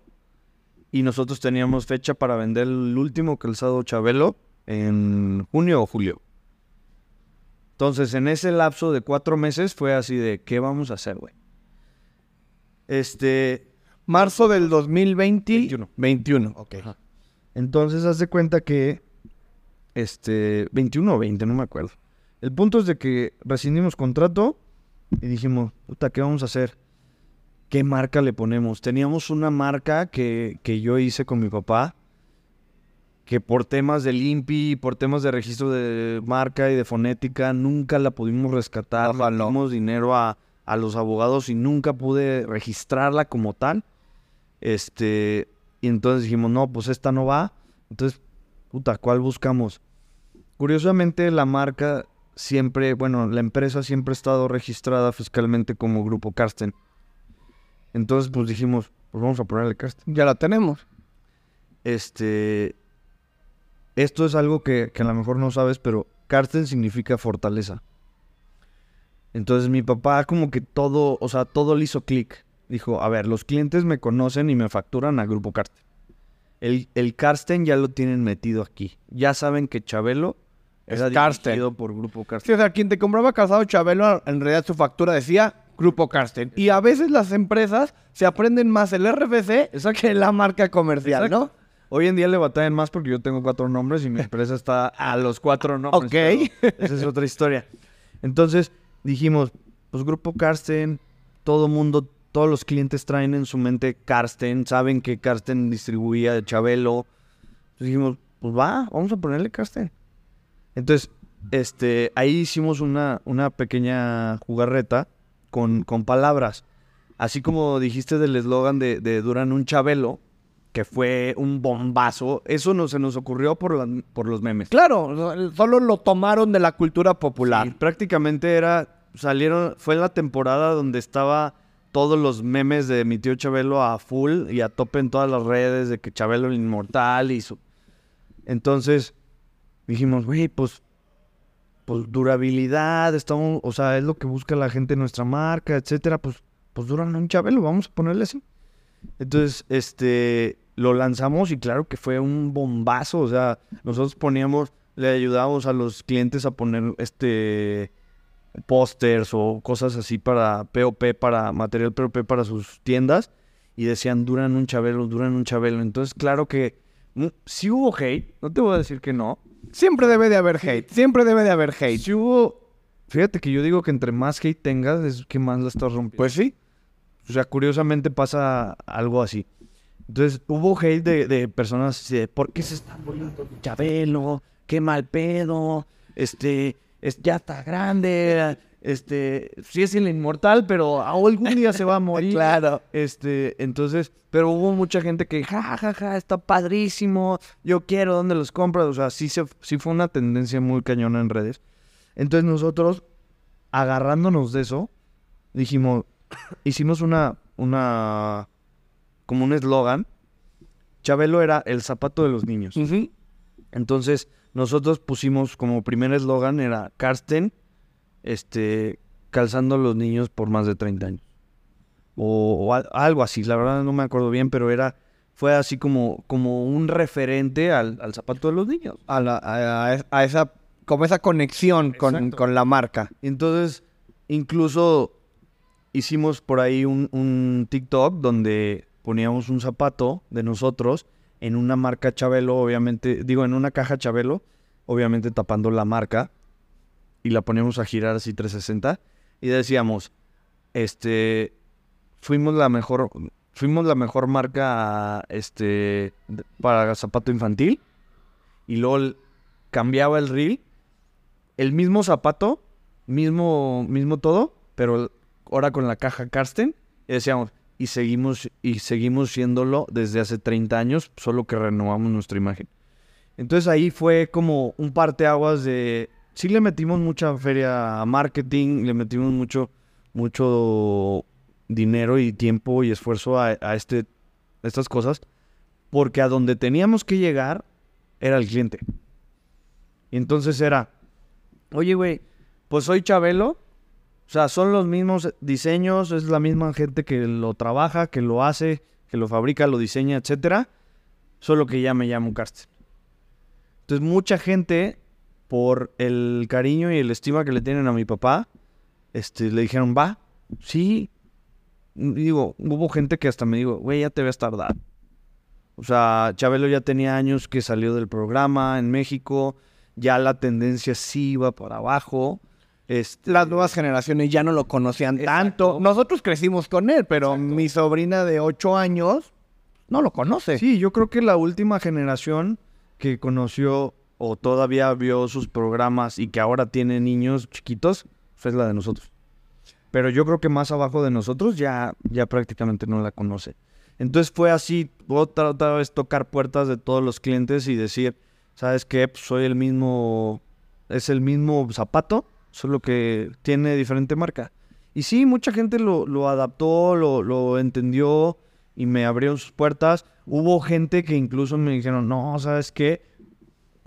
y nosotros teníamos fecha para vender el último calzado Chabelo en junio o julio. Entonces, en ese lapso de cuatro meses fue así de, ¿qué vamos a hacer, güey? Este, Marzo del 2020. 21. 21, ok. Entonces, haz de cuenta que, este, 21 o 20, no me acuerdo. El punto es de que rescindimos contrato y dijimos, puta, ¿qué vamos a hacer? ¿Qué marca le ponemos? Teníamos una marca que, que yo hice con mi papá, que por temas de limpi, por temas de registro de marca y de fonética, nunca la pudimos rescatar. Le dimos dinero a, a los abogados y nunca pude registrarla como tal. Este, y entonces dijimos, no, pues esta no va. Entonces, puta, ¿cuál buscamos? Curiosamente, la marca siempre, bueno, la empresa siempre ha estado registrada fiscalmente como Grupo Karsten. Entonces, pues dijimos, pues vamos a ponerle Karsten. Ya la tenemos. Este, esto es algo que, que a lo mejor no sabes, pero Karsten significa fortaleza. Entonces mi papá como que todo, o sea, todo le hizo clic. Dijo, a ver, los clientes me conocen y me facturan a Grupo Karsten. El, el Karsten ya lo tienen metido aquí. Ya saben que Chabelo Es era dirigido por Grupo Sí, Karsten. o sea, quien te compraba calzado Chabelo, en realidad su factura decía Grupo Karsten. Y a veces las empresas se aprenden más el RFC que la marca comercial, Exacto. ¿no? Hoy en día le batallan más porque yo tengo cuatro nombres y mi empresa está a los cuatro nombres. Ok. Esa es otra historia. Entonces dijimos, pues Grupo Karsten, todo mundo, todos los clientes traen en su mente Karsten, saben que Karsten distribuía de Chabelo. Entonces dijimos, pues va, vamos a ponerle Karsten. Entonces, este, ahí hicimos una, una pequeña jugarreta con, con palabras. Así como dijiste del eslogan de, de Duran un Chabelo, que fue un bombazo, eso no se nos ocurrió por, la- por los memes. Claro, solo lo tomaron de la cultura popular. Sí, prácticamente era, salieron, fue la temporada donde estaba todos los memes de mi tío Chabelo a full y a tope en todas las redes de que Chabelo el inmortal y su... Entonces dijimos, güey, pues, pues durabilidad, estamos, o sea, es lo que busca la gente en nuestra marca, etcétera, pues, pues duran un Chabelo, vamos a ponerle así. Entonces, este, lo lanzamos y claro que fue un bombazo, o sea, nosotros poníamos, le ayudábamos a los clientes a poner, este, pósters o cosas así para POP, para material POP para sus tiendas y decían, duran un chabelo, duran un chabelo. Entonces, claro que mm, sí hubo hate, no te voy a decir que no. Siempre debe de haber hate, siempre debe de haber hate. Sí hubo, fíjate que yo digo que entre más hate tengas es que más la estás rompiendo. Pues sí. O sea, curiosamente pasa algo así. Entonces, hubo hate de, de personas así de, ¿por qué se están volviendo Chabelo? Qué mal pedo. Este, es, ya está grande. Este, sí es el inmortal, pero algún día se va a morir. Claro. Este, entonces, pero hubo mucha gente que, ja, ja, ja, está padrísimo. Yo quiero, ¿dónde los compras? O sea, sí, se, sí fue una tendencia muy cañona en redes. Entonces, nosotros, agarrándonos de eso, dijimos, hicimos una, una, como un eslogan. Chabelo era el zapato de los niños. Entonces, nosotros pusimos como primer eslogan era Karsten, este, calzando a los niños por más de 30 años. O, o al- algo así, la verdad no me acuerdo bien, pero era, fue así como, como un referente al, al zapato de los niños. A, la- a- a esa, como esa conexión con, con la marca. Entonces, incluso hicimos por ahí un, un TikTok donde poníamos un zapato de nosotros en una marca Chabelo, obviamente, digo, en una caja Chabelo, obviamente tapando la marca, y la poníamos a girar así 360, y decíamos, este, fuimos la mejor, fuimos la mejor marca, este, para zapato infantil, y luego cambiaba el reel, el mismo zapato, mismo, mismo todo, pero ahora con la caja Karsten, y decíamos, y seguimos, y seguimos siéndolo desde hace 30 años, solo que renovamos nuestra imagen. Entonces ahí fue como un parteaguas de... Sí le metimos mucha feria a marketing, le metimos mucho, mucho dinero y tiempo y esfuerzo a, a este, estas cosas, porque a donde teníamos que llegar era el cliente. Y entonces era, oye, güey, pues soy Chabelo, o sea, son los mismos diseños, es la misma gente que lo trabaja, que lo hace, que lo fabrica, lo diseña, etcétera, solo que ya me llamo Karsten. Entonces, mucha gente, por el cariño y el estima que le tienen a mi papá, este, le dijeron, va, sí. Digo, hubo gente que hasta me dijo, güey, ya te ves tardar. O sea, Chabelo ya tenía años que salió del programa en México, ya la tendencia sí iba para abajo. Este, Las nuevas generaciones ya no lo conocían tanto. Nosotros crecimos con él, pero mi sobrina de 8 años no lo conoce. Sí, yo creo que la última generación que conoció o todavía vio sus programas y que ahora tiene niños chiquitos, pues es la de nosotros. Pero yo creo que más abajo de nosotros ya, ya prácticamente no la conoce. Entonces fue así, otra, otra vez tocar puertas de todos los clientes y decir, ¿sabes qué? Pues soy el mismo, es el mismo zapato, solo que tiene diferente marca. Y sí, mucha gente lo, lo adaptó, lo, lo entendió y me abrieron sus puertas. Hubo gente que incluso me dijeron, no, ¿sabes qué?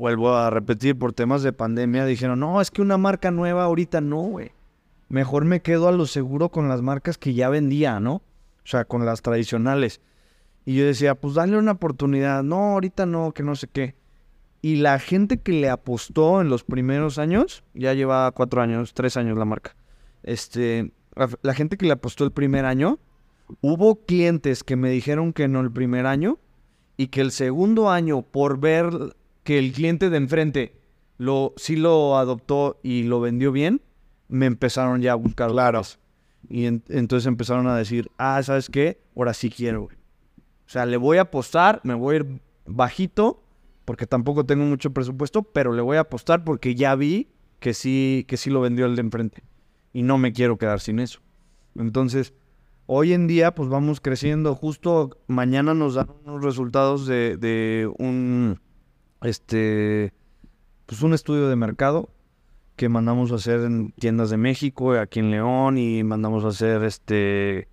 Vuelvo a repetir, por temas de pandemia, dijeron, no, es que una marca nueva ahorita no, güey. Mejor me quedo a lo seguro con las marcas que ya vendía, ¿no? O sea, con las tradicionales. Y yo decía, pues dale una oportunidad. No, ahorita no, que no sé qué. Y la gente que le apostó en los primeros años, ya lleva cuatro años, tres años la marca. Este, la, la gente que le apostó el primer año, hubo clientes que me dijeron que no el primer año y que el segundo año, por ver que el cliente de enfrente lo, sí lo adoptó y lo vendió bien, me empezaron ya a buscar. Claro. Y en- entonces empezaron a decir, ah, ¿sabes qué? Ahora sí quiero, güey. O sea, le voy a apostar, me voy a ir bajito, porque tampoco tengo mucho presupuesto, pero le voy a apostar porque ya vi que sí, que sí lo vendió el de enfrente. Y no me quiero quedar sin eso. Entonces, hoy en día, pues vamos creciendo. Justo mañana nos dan unos resultados de, de un, este, pues un estudio de mercado que mandamos a hacer en tiendas de México, aquí en León, y mandamos a hacer este,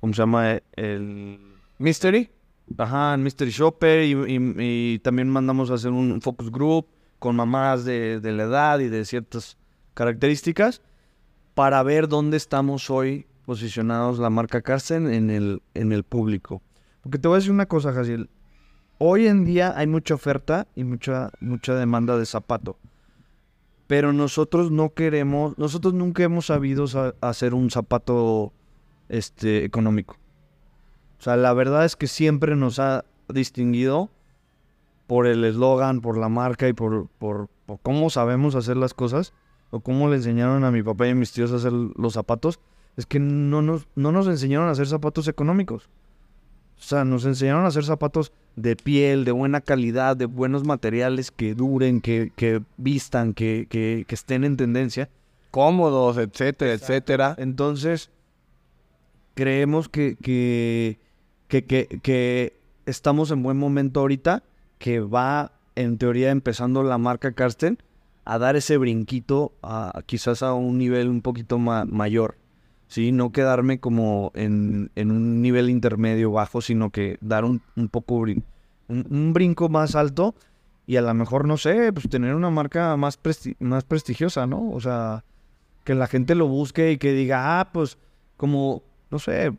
¿cómo se llama? El Mystery. Ajá, en Mystery Shopper y, y- y también mandamos a hacer un focus group con mamás de, de la edad y de ciertas características para ver dónde estamos hoy posicionados la marca Carsten en el, en el público. Porque te voy a decir una cosa, Jaciel. Hoy en día hay mucha oferta y mucha, mucha demanda de zapato. Pero nosotros no queremos, nosotros nunca hemos sabido sa- hacer un zapato este, económico. O sea, la verdad es que siempre nos ha distinguido por el eslogan, por la marca y por, por, por cómo sabemos hacer las cosas o cómo le enseñaron a mi papá y a mis tíos a hacer los zapatos. Es que no nos, no nos enseñaron a hacer zapatos económicos. O sea, nos enseñaron a hacer zapatos de piel, de buena calidad, de buenos materiales que duren, que, que vistan, que, que, que estén en tendencia. Cómodos, etcétera, etcétera. Entonces, creemos que, que, que, que- que estamos en buen momento ahorita, que va, en teoría, empezando la marca Karsten a dar ese brinquito a, quizás a un nivel un poquito ma- mayor. ¿Sí? No quedarme como en, en un nivel intermedio bajo, sino que dar un, un poco un, un brinco más alto y a lo mejor, no sé, pues tener una marca más, presti- más prestigiosa, ¿no? O sea, que la gente lo busque y que diga, ah, pues como, no sé,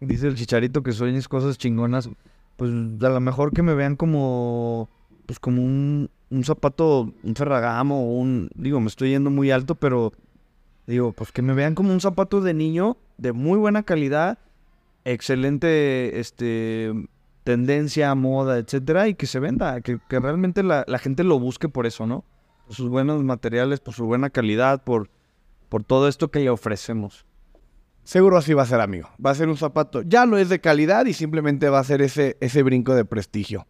dice el chicharito que sueñes cosas chingonas, pues a lo mejor que me vean como, pues como un, un zapato, un Ferragamo, un, digo, me estoy yendo muy alto, pero digo, pues que me vean como un zapato de niño de muy buena calidad, excelente, este, tendencia, moda, etcétera, y que se venda, que, que realmente la, la gente lo busque por eso, ¿no? Por sus buenos materiales, por su buena calidad, por, por todo esto que le ofrecemos. Seguro así va a ser, amigo. Va a ser un zapato. Ya no es de calidad y simplemente va a ser ese, ese brinco de prestigio.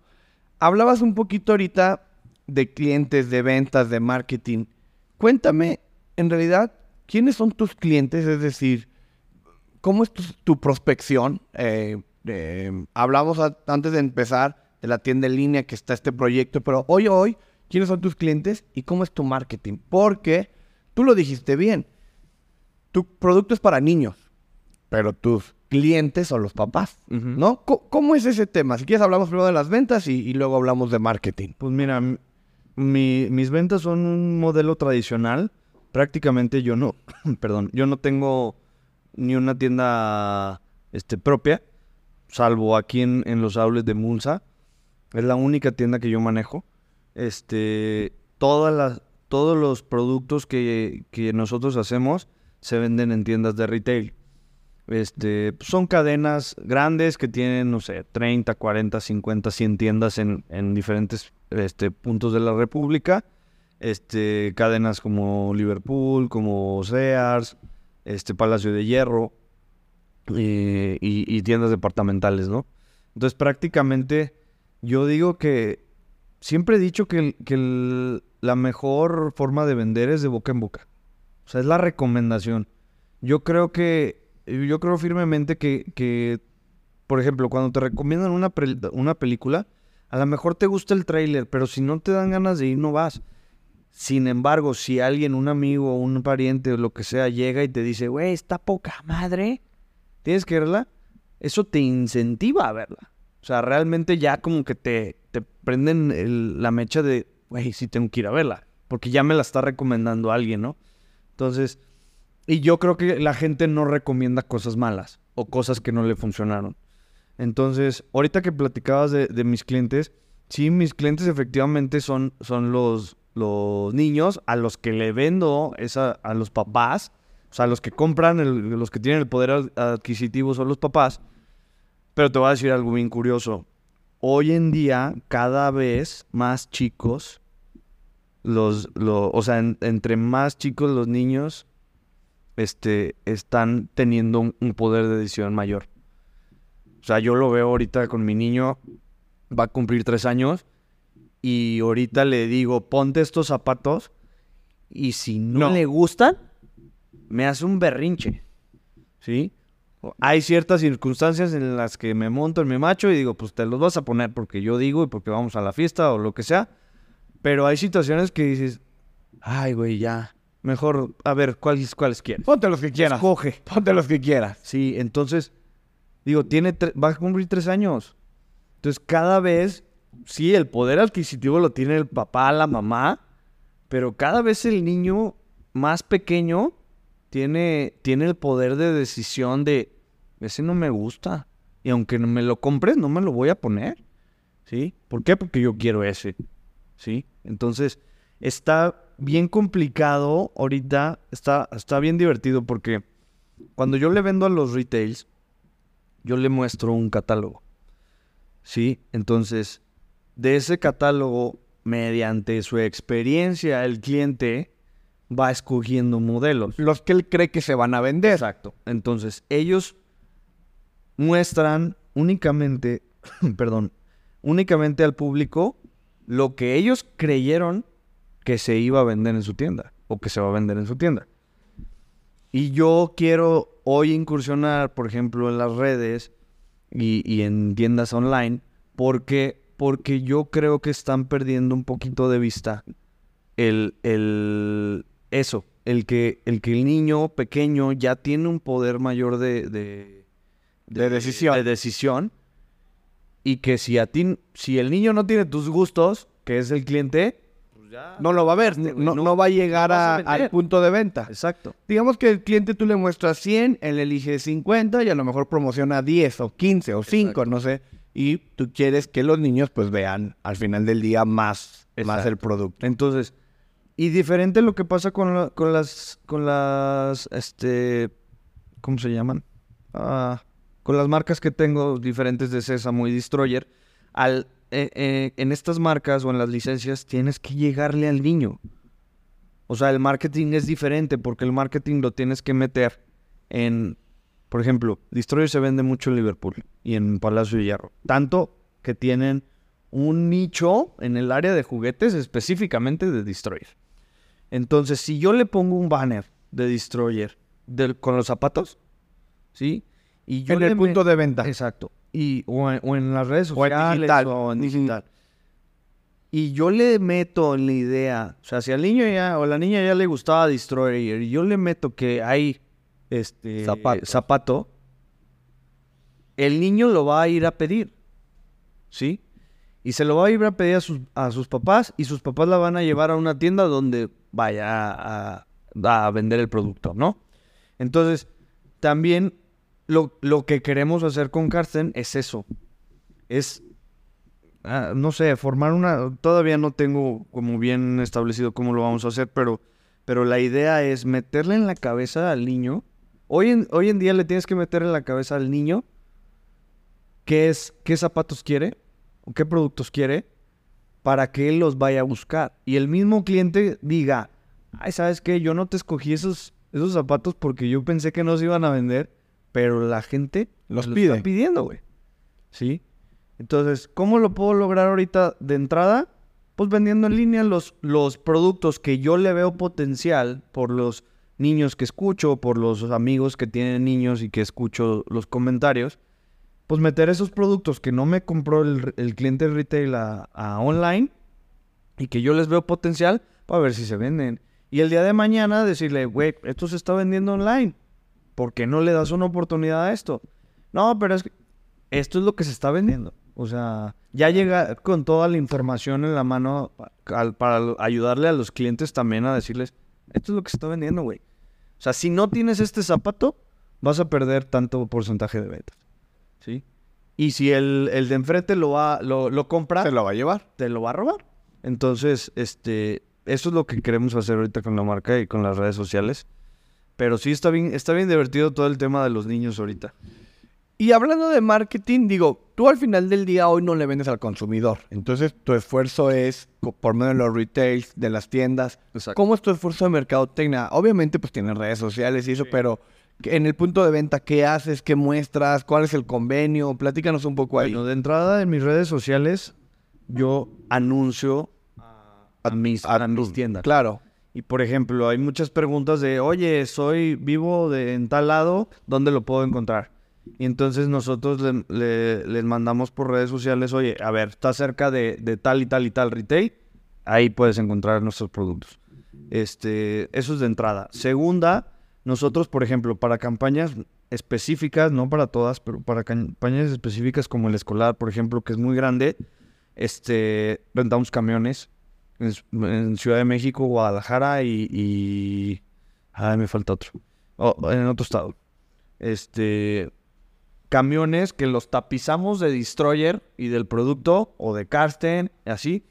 Hablabas un poquito ahorita de clientes, de ventas, de marketing. Cuéntame, en realidad, ¿quiénes son tus clientes? Es decir, ¿cómo es tu, tu prospección? Eh, eh, hablamos a- antes de empezar de la tienda en línea que está este proyecto, pero hoy hoy, ¿quiénes son tus clientes y cómo es tu marketing? Porque tú lo dijiste bien, tu producto es para niños, pero tus clientes son los papás. ¿no? ¿Cómo es ese tema? Si quieres hablamos primero de las ventas y, y luego hablamos de marketing. Pues mira, mi- mis ventas son un modelo tradicional. Prácticamente yo no, perdón, yo no tengo ni una tienda este, propia, salvo aquí en, en los outlets de Mulsa. Es la única tienda que yo manejo. Este, todas las, todos los productos que, que nosotros hacemos se venden en tiendas de retail. Este, son cadenas grandes que tienen, no sé, 30, 40, 50, 100 tiendas en, en diferentes este, puntos de la República. Este, cadenas como Liverpool, como Sears, este, Palacio de Hierro eh, y, tiendas departamentales, ¿no? Entonces, prácticamente, yo digo que siempre he dicho que, que la mejor forma de vender es de boca en boca. O sea, es la recomendación. Yo creo que, yo creo firmemente que, que, por ejemplo, cuando te recomiendan una, una película, a lo mejor te gusta el tráiler, pero si no te dan ganas de ir, no vas. Sin embargo, si alguien, un amigo, un pariente o lo que sea, llega y te dice, güey, está poca madre, tienes que verla, eso te incentiva a verla. O sea, realmente ya como que te, te prenden la mecha de, güey, sí tengo que ir a verla, porque ya me la está recomendando alguien, ¿no? Entonces, y yo creo que la gente no recomienda cosas malas o cosas que no le funcionaron. Entonces, ahorita que platicabas de, de mis clientes, sí, mis clientes efectivamente son, son los, los niños a los que le vendo esa, a los papás, o sea, los que compran, los que tienen el poder ad- adquisitivo son los papás. Pero te voy a decir algo bien curioso. Hoy en día, cada vez más chicos, los, lo- o sea, en- entre más chicos los niños, este, están teniendo un, un poder de decisión mayor. O sea, yo lo veo ahorita con mi niño, va a cumplir tres años, y ahorita le digo, ponte estos zapatos, y si no, No. le gustan, me hace un berrinche. ¿Sí? Hay ciertas circunstancias en las que me monto en mi macho y digo, pues te los vas a poner porque yo digo y porque vamos a la fiesta o lo que sea. Pero hay situaciones que dices, ay, güey, ya. Mejor, a ver, ¿cuáles, cuáles quieres? Ponte los que quieras. Escoge. Ponte los que quieras. Sí, entonces, digo, tiene va a cumplir tres años. Entonces, cada vez, sí, el poder adquisitivo lo tiene el papá, la mamá, pero cada vez el niño más pequeño tiene, tiene el poder de decisión de, ese no me gusta. Y aunque me lo compres, no me lo voy a poner. ¿Sí? ¿Por qué? Porque yo quiero ese. ¿Sí? Entonces, está bien complicado ahorita, está, está bien divertido porque cuando yo le vendo a los retails, yo le muestro un catálogo. ¿Sí? Entonces, de ese catálogo, mediante su experiencia, el cliente va escogiendo modelos. Los que él cree que se van a vender. Exacto. Entonces, ellos muestran únicamente, perdón, únicamente al público lo que ellos creyeron que se iba a vender en su tienda o que se va a vender en su tienda. Y yo quiero hoy incursionar, por ejemplo, en las redes y, y en tiendas online, porque, porque yo creo que están perdiendo un poquito de vista el, el eso, el que, el que el niño pequeño ya tiene un poder mayor de, de, De decisión. de decisión, y que si a ti, si el niño no tiene tus gustos, que es el cliente, pues ya. No lo va a ver. No, no- no va a llegar a al punto de venta. Exacto. Digamos que el cliente tú le muestras 100, él elige 50 y a lo mejor promociona 10 o 15 o 5, Exacto. no sé. Y tú quieres que los niños pues vean al final del día más, más el producto. Entonces, y diferente lo que pasa con, la- con las, con las, este, ¿cómo se llaman? Ah, con las marcas que tengo diferentes de Sésamo y Destroyer, al, eh, eh, en estas marcas o en las licencias tienes que llegarle al niño. O sea, el marketing es diferente porque el marketing lo tienes que meter en, por ejemplo, Destroyer se vende mucho en Liverpool y en Palacio de Hierro. Tanto que tienen un nicho en el área de juguetes específicamente de Destroyer. Entonces, si yo le pongo un banner de Destroyer del- con los zapatos, ¿sí? Y yo en le el me- punto de venta. Exacto. y, o, en, o en las redes O en sociales digital. o en digital. Y yo le meto en la idea, o sea, si al niño ya o a la niña ya le gustaba Destroyer y yo le meto que hay este zapato, el niño lo va a ir a pedir. ¿Sí? Y se lo va a ir a pedir a sus, a sus papás y sus papás la van a llevar a una tienda donde vaya a, a vender el producto, ¿no? Entonces, también lo, lo que queremos hacer con Carsten es eso. Es, ah, no sé, formar una... Todavía no tengo como bien establecido cómo lo vamos a hacer, pero, pero la idea es meterle en la cabeza al niño. Hoy en, hoy en día le tienes que meter en la cabeza al niño qué es, qué zapatos quiere, o qué productos quiere, para que él los vaya a buscar. Y el mismo cliente diga, ay, ¿sabes qué? Yo no te escogí esos, esos zapatos porque yo pensé que no se iban a vender, pero la gente Los me lo pide. está pidiendo, güey. ¿Sí? Entonces, ¿cómo lo puedo lograr ahorita de entrada? Pues vendiendo en línea los, los productos que yo le veo potencial por los niños que escucho, por los amigos que tienen niños y que escucho los comentarios. Pues meter esos productos que no me compró el, el cliente retail a, online y que yo les veo potencial para ver si se venden. Y el día de mañana decirle, güey, esto se está vendiendo online. ¿Por qué no le das una oportunidad a esto? No, pero es que esto es lo que se está vendiendo. O sea, ya llega con toda la información en la mano para lo- ayudarle a los clientes también a decirles, esto es lo que se está vendiendo, güey. O sea, si no tienes este zapato, vas a perder tanto porcentaje de ventas. ¿Sí? Y si el, el de enfrente lo, va, lo, lo compra, Se lo va a llevar. te lo va a robar. Entonces, este, eso es lo que queremos hacer ahorita con la marca y con las redes sociales. Pero sí está bien, está bien divertido todo el tema de los niños ahorita. Y hablando de marketing, digo, tú al final del día hoy no le vendes al consumidor. Entonces, tu esfuerzo es por medio de los retails, de las tiendas. Exacto. ¿Cómo es tu esfuerzo de mercadotecnia? Obviamente, pues tienes redes sociales y eso, pero ¿qué- en el punto de venta, ¿qué haces? ¿Qué muestras? ¿Cuál es el convenio? Platícanos un poco ahí. Bueno, de entrada en mis redes sociales, yo anuncio a, mis, a mis tiendas. Claro. Y por ejemplo, hay muchas preguntas de, oye, soy vivo de en tal lado, ¿dónde lo puedo encontrar? Y entonces nosotros le- le- les mandamos por redes sociales, oye, a ver, está cerca de, de tal y tal y tal retail, ahí puedes encontrar nuestros productos. Este, eso es de entrada. Segunda, nosotros, por ejemplo, para campañas específicas, no para todas, pero para campañas específicas como el escolar, por ejemplo, que es muy grande, este, rentamos camiones en, Ciudad de México, Guadalajara y, y... Ay, me falta otro. En otro estado. Este... Camiones que los tapizamos de Destroyer y del producto, o de Karsten, así,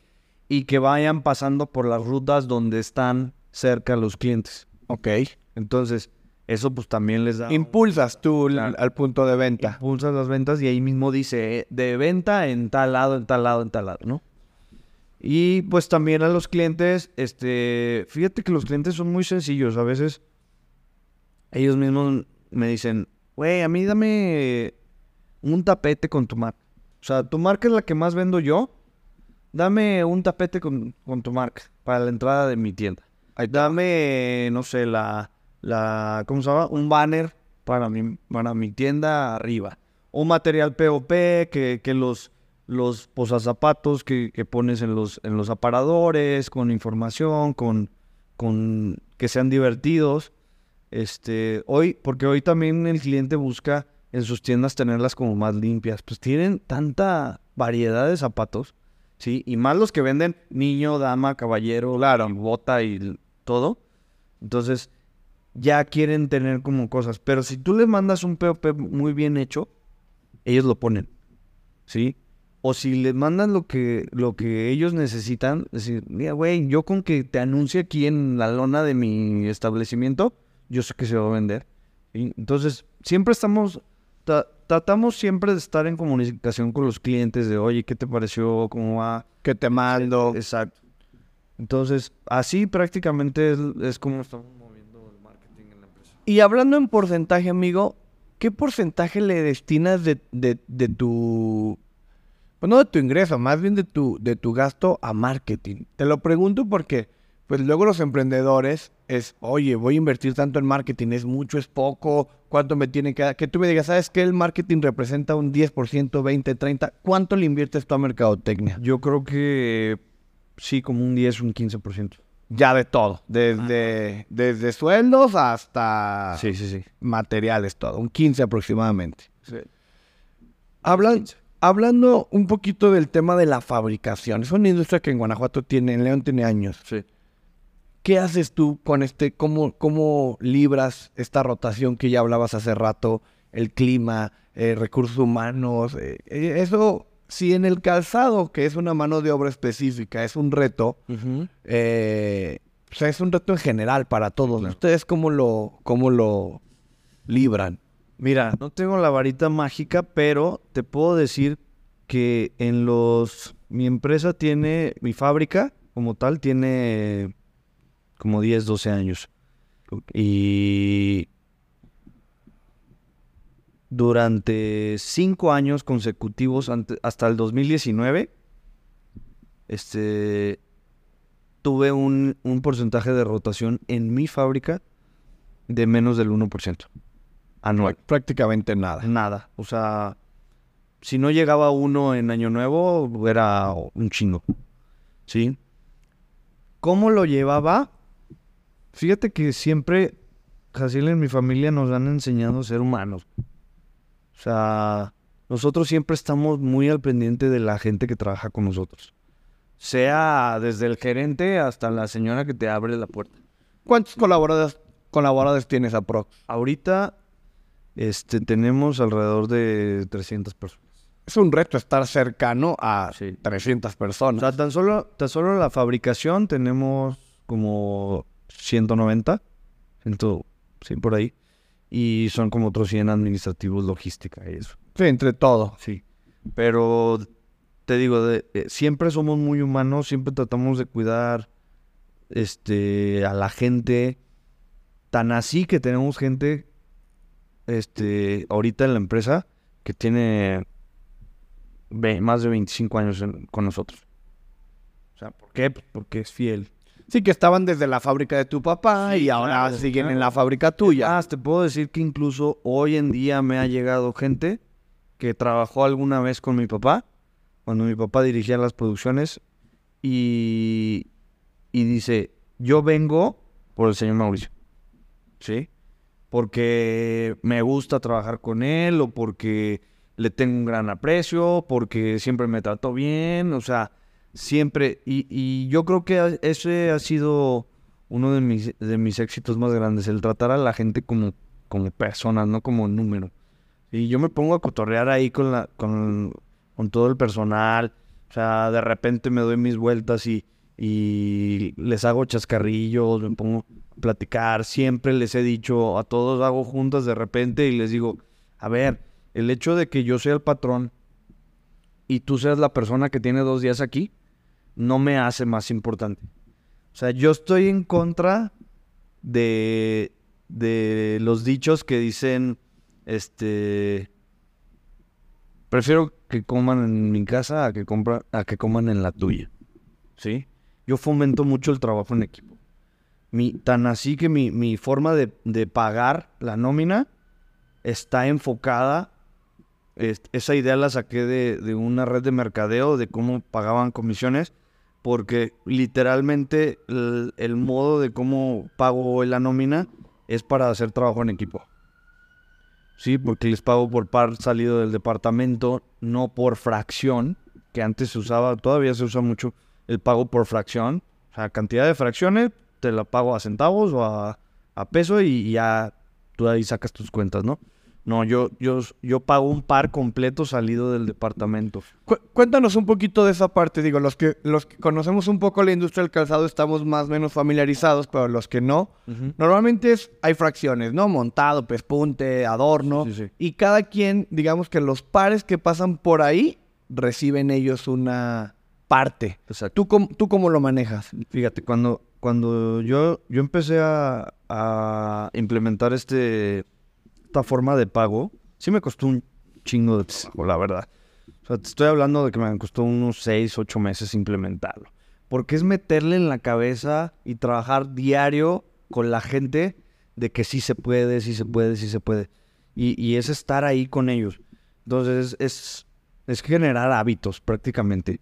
y que vayan pasando por las rutas donde están cerca los clientes. Ok. Entonces, eso pues también les da... Impulsas tú Claro. al punto de venta. impulsas las ventas y ahí mismo dice eh, de venta en tal lado, en tal lado, en tal lado, ¿no? Y pues también a los clientes, este, fíjate que los clientes son muy sencillos, a veces ellos mismos me dicen, güey, a mí dame un tapete con tu marca. O sea, tu marca es la que más vendo yo, dame un tapete con, con tu marca para la entrada de mi tienda. Dame, no sé, la, la, ¿cómo se llama? Un banner para mi, para mi tienda arriba. Un material POP que, que los, los posazapatos que, que pones en los, en los aparadores, con información, con, con que sean divertidos. Este, hoy, porque hoy también el cliente busca en sus tiendas tenerlas como más limpias. Pues tienen tanta variedad de zapatos, ¿sí? Y más los que venden niño, dama, caballero, y bota y todo. Entonces, ya quieren tener como cosas. Pero si tú les mandas un POP muy bien hecho, ellos lo ponen, ¿sí? O si les mandan lo que, lo que ellos necesitan, decir, mira, güey, yo con que te anuncie aquí en la lona de mi establecimiento, yo sé que se va a vender. Entonces, siempre estamos, tra- tratamos siempre de estar en comunicación con los clientes de, oye, ¿qué te pareció? ¿Cómo va? Que te mando. Exacto. Entonces, así prácticamente es, es como estamos moviendo el marketing en la empresa. Y hablando en porcentaje, amigo, ¿qué porcentaje le destinas de, de- de tu... Pues no de tu ingreso, más bien de tu, de tu gasto a marketing? Te lo pregunto porque pues luego los emprendedores es, oye, voy a invertir tanto en marketing, es mucho, es poco, cuánto me tiene que dar. Que tú me digas, ¿sabes qué? El marketing representa un 10%, 20, 30. ¿Cuánto le inviertes tú a mercadotecnia? Yo creo que sí, como un 10, un 15%. Ya de todo, desde, desde sueldos hasta Sí, sí, sí. materiales, todo, un 15 aproximadamente. Hablan, hablando un poquito del tema de la fabricación, es una industria que en Guanajuato tiene, en León tiene años. Sí. ¿Qué haces tú con este, cómo, cómo libras esta rotación que ya hablabas hace rato, el clima, eh, recursos humanos? eh, eh, eso, si en el calzado, que es una mano de obra específica, es un reto, eh, o sea, es un reto en general para todos. Claro. ¿Ustedes cómo lo, cómo lo libran? Mira, no tengo la varita mágica, pero te puedo decir que en los... Mi empresa tiene, mi fábrica como tal tiene como 10, 12 años. Y durante 5 años consecutivos, hasta el 2019, este, tuve un, un porcentaje de rotación en mi fábrica de menos del 1% anual. Prácticamente nada. Nada. O sea, si no llegaba uno en Año Nuevo, era un chingo. ¿Sí? ¿Cómo lo llevaba? Fíjate que siempre, Jaciel en mi familia nos han enseñado a ser humanos. O sea, nosotros siempre estamos muy al pendiente de la gente que trabaja con nosotros. Sea desde el gerente hasta la señora que te abre la puerta. ¿Cuántos colaboradores, colaboradores tienes a Prox? Ahorita este, tenemos alrededor de 300 personas. Es un reto estar cercano a Sí. 300 O personas. sea, tan solo, tan solo la fabricación tenemos como 190, 100, sí, por ahí. Y son como otros 100 administrativos, logística y eso. sí, entre todo. Sí. Pero te digo, de- eh, siempre somos muy humanos, siempre tratamos de cuidar este, a la gente. Tan así que tenemos gente este, ahorita en la empresa que tiene ve- más de 25 años en- con nosotros. O sea, ¿por qué? Pues porque es fiel. Sí, que estaban desde la fábrica de tu papá y ahora claro, siguen en la fábrica tuya. Más, te puedo decir que incluso hoy en día me ha llegado gente que trabajó alguna vez con mi papá, cuando mi papá dirigía las producciones, y, y dice, yo vengo por el señor Mauricio, ¿sí? Porque me gusta trabajar con él, o porque le tengo un gran aprecio, porque siempre me trató bien, o sea, siempre, y, y yo creo que ese ha sido uno de mis, de mis éxitos más grandes, el tratar a la gente como, como no como número. Y yo me pongo a cotorrear ahí con, la, con, con todo el personal, o sea, de repente me doy mis vueltas y, y les hago chascarrillos, me pongo a platicar, siempre les he dicho a todos, hago juntas de repente y les digo, a ver, el hecho de que yo sea el patrón y tú seas la persona que tiene dos días aquí, no me hace más importante. O sea, yo estoy en contra de, de los dichos que dicen, este, prefiero que coman en mi casa a que, compra, a que coman en la tuya. ¿Sí? Yo fomento mucho el trabajo en equipo. Mi, tan así que mi, mi forma de, de pagar la nómina está enfocada. es- esa idea la saqué de, de una red de mercadeo de cómo pagaban comisiones. Porque literalmente el, modo de cómo pago la nómina es para hacer trabajo en equipo. Sí, porque les pago por par salido del departamento, no por fracción, que antes se usaba, todavía se usa mucho el pago por fracción. O sea, cantidad de fracciones, te la pago a centavos o a, a peso y ya tú ahí sacas tus cuentas, ¿no? No, yo, yo, yo pago un par completo salido del departamento. Cu- cuéntanos un poquito de esa parte. Digo, los que, los que conocemos un poco la industria del calzado estamos más o menos familiarizados, pero los que no, normalmente es, hay fracciones, ¿no? Montado, pespunte, adorno. Sí, sí. Y cada quien, digamos que los pares que pasan por ahí, reciben ellos una parte. Exacto. ¿Tú cómo, tú cómo lo manejas? Fíjate, cuando, cuando yo, yo empecé a, a implementar este, esta forma de pago, sí me costó un chingo de trabajo, la verdad. O sea, te estoy hablando de que me costó unos 6, 8 meses implementarlo. porque es meterle en la cabeza y trabajar diario con la gente de que sí se puede, sí se puede, sí se puede. Y, y es estar ahí con ellos. Entonces es, es generar hábitos prácticamente.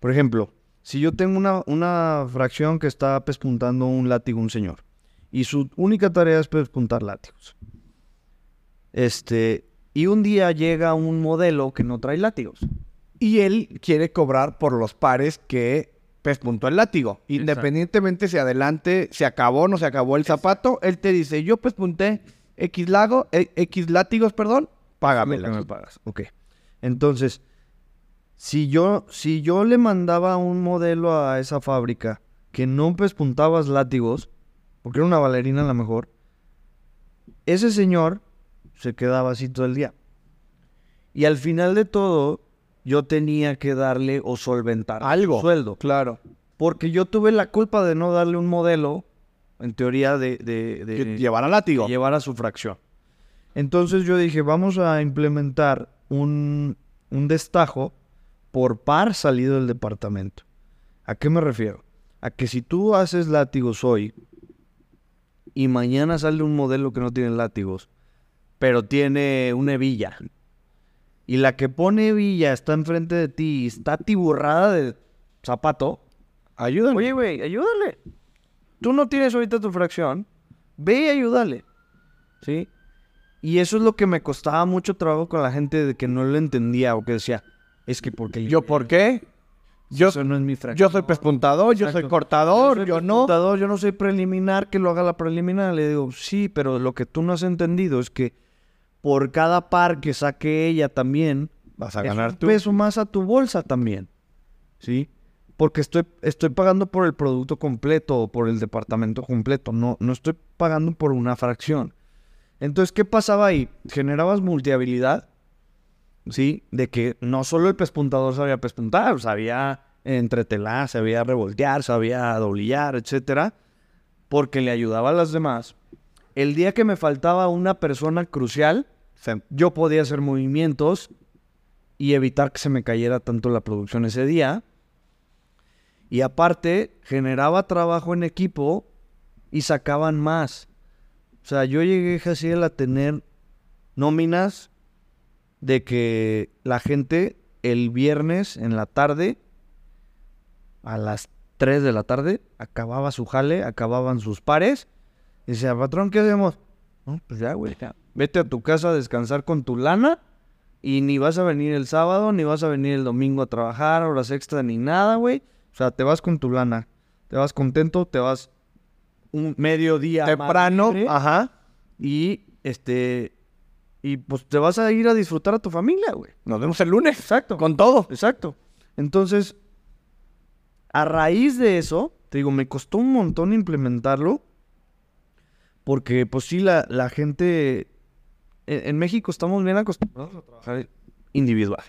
Por ejemplo, si yo tengo una, una fracción que está pespuntando un látigo un señor y su única tarea es pespuntar látigos. Este, y un día llega un modelo que no trae látigos. Y él quiere cobrar por los pares que pespuntó el látigo. Independientemente si adelante se acabó o no se acabó el zapato, él te dice, yo pespunté X, lago, eh, X látigos, perdón, págame. Lo que me pagas. Ok. Entonces, si yo, si yo le mandaba un modelo a esa fábrica que no pespuntabas látigos, porque era una bailarina a lo mejor, ese señor se quedaba así todo el día. Y al final de todo, yo tenía que darle o solventar Algo. su sueldo. Claro. Porque yo tuve la culpa de no darle un modelo, en teoría, de, de, de- Que llevará látigo. que llevara su fracción. Entonces yo dije, vamos a implementar un, un destajo por par salido del departamento. ¿A qué me refiero? A que si tú haces látigos hoy y mañana sale un modelo que no tiene látigos, pero tiene una hebilla, y la que pone hebilla está enfrente de ti y está tiburrada de zapato, Ayúdame. Oye, güey, ayúdale. Tú no tienes ahorita tu fracción. Ve y ayúdale. ¿Sí? Y eso es lo que me costaba mucho trabajo con la gente de que no lo entendía o que decía, es que porque ¿Yo por qué? Yo, eso no es mi fracción. yo soy pespuntador, yo soy cortador, yo, soy no. computador, yo no soy preliminar, que lo haga la preliminar. Le digo, sí, pero lo que tú no has entendido es que por cada par que saque ella también, Vas a es ganar un tú. peso más a tu bolsa también. ¿Sí? Porque estoy, estoy pagando por el producto completo o por el departamento completo. No, no estoy pagando por una fracción. Entonces, ¿qué pasaba ahí? Generabas multihabilidad, ¿sí? De que no solo el pespuntador sabía pespuntar, sabía entretelar, sabía revoltear, sabía doblillar, etcétera, porque le ayudaba a las demás. El día que me faltaba una persona crucial, yo podía hacer movimientos y evitar que se me cayera tanto la producción ese día. Y aparte, generaba trabajo en equipo y sacaban más. O sea, yo llegué, Jaciel, a tener nóminas de que la gente el viernes en la tarde, a las 3 de la tarde, acababa su jale, acababan sus pares. Y decía, patrón, ¿qué hacemos? No, pues ya, güey. Vete a tu casa a descansar con tu lana y ni vas a venir el sábado, ni vas a venir el domingo a trabajar, horas extra, ni nada, güey. O sea, te vas con tu lana. Te vas contento, te vas un mediodía Temprano, ajá. y este y pues te vas a ir a disfrutar a tu familia, güey. Nos vemos el lunes. Exacto. Con todo. Exacto. Entonces, a raíz de eso, te digo, me costó un montón implementarlo. Porque, pues sí, la, la gente. En, en México estamos bien acostumbrados a trabajar individual.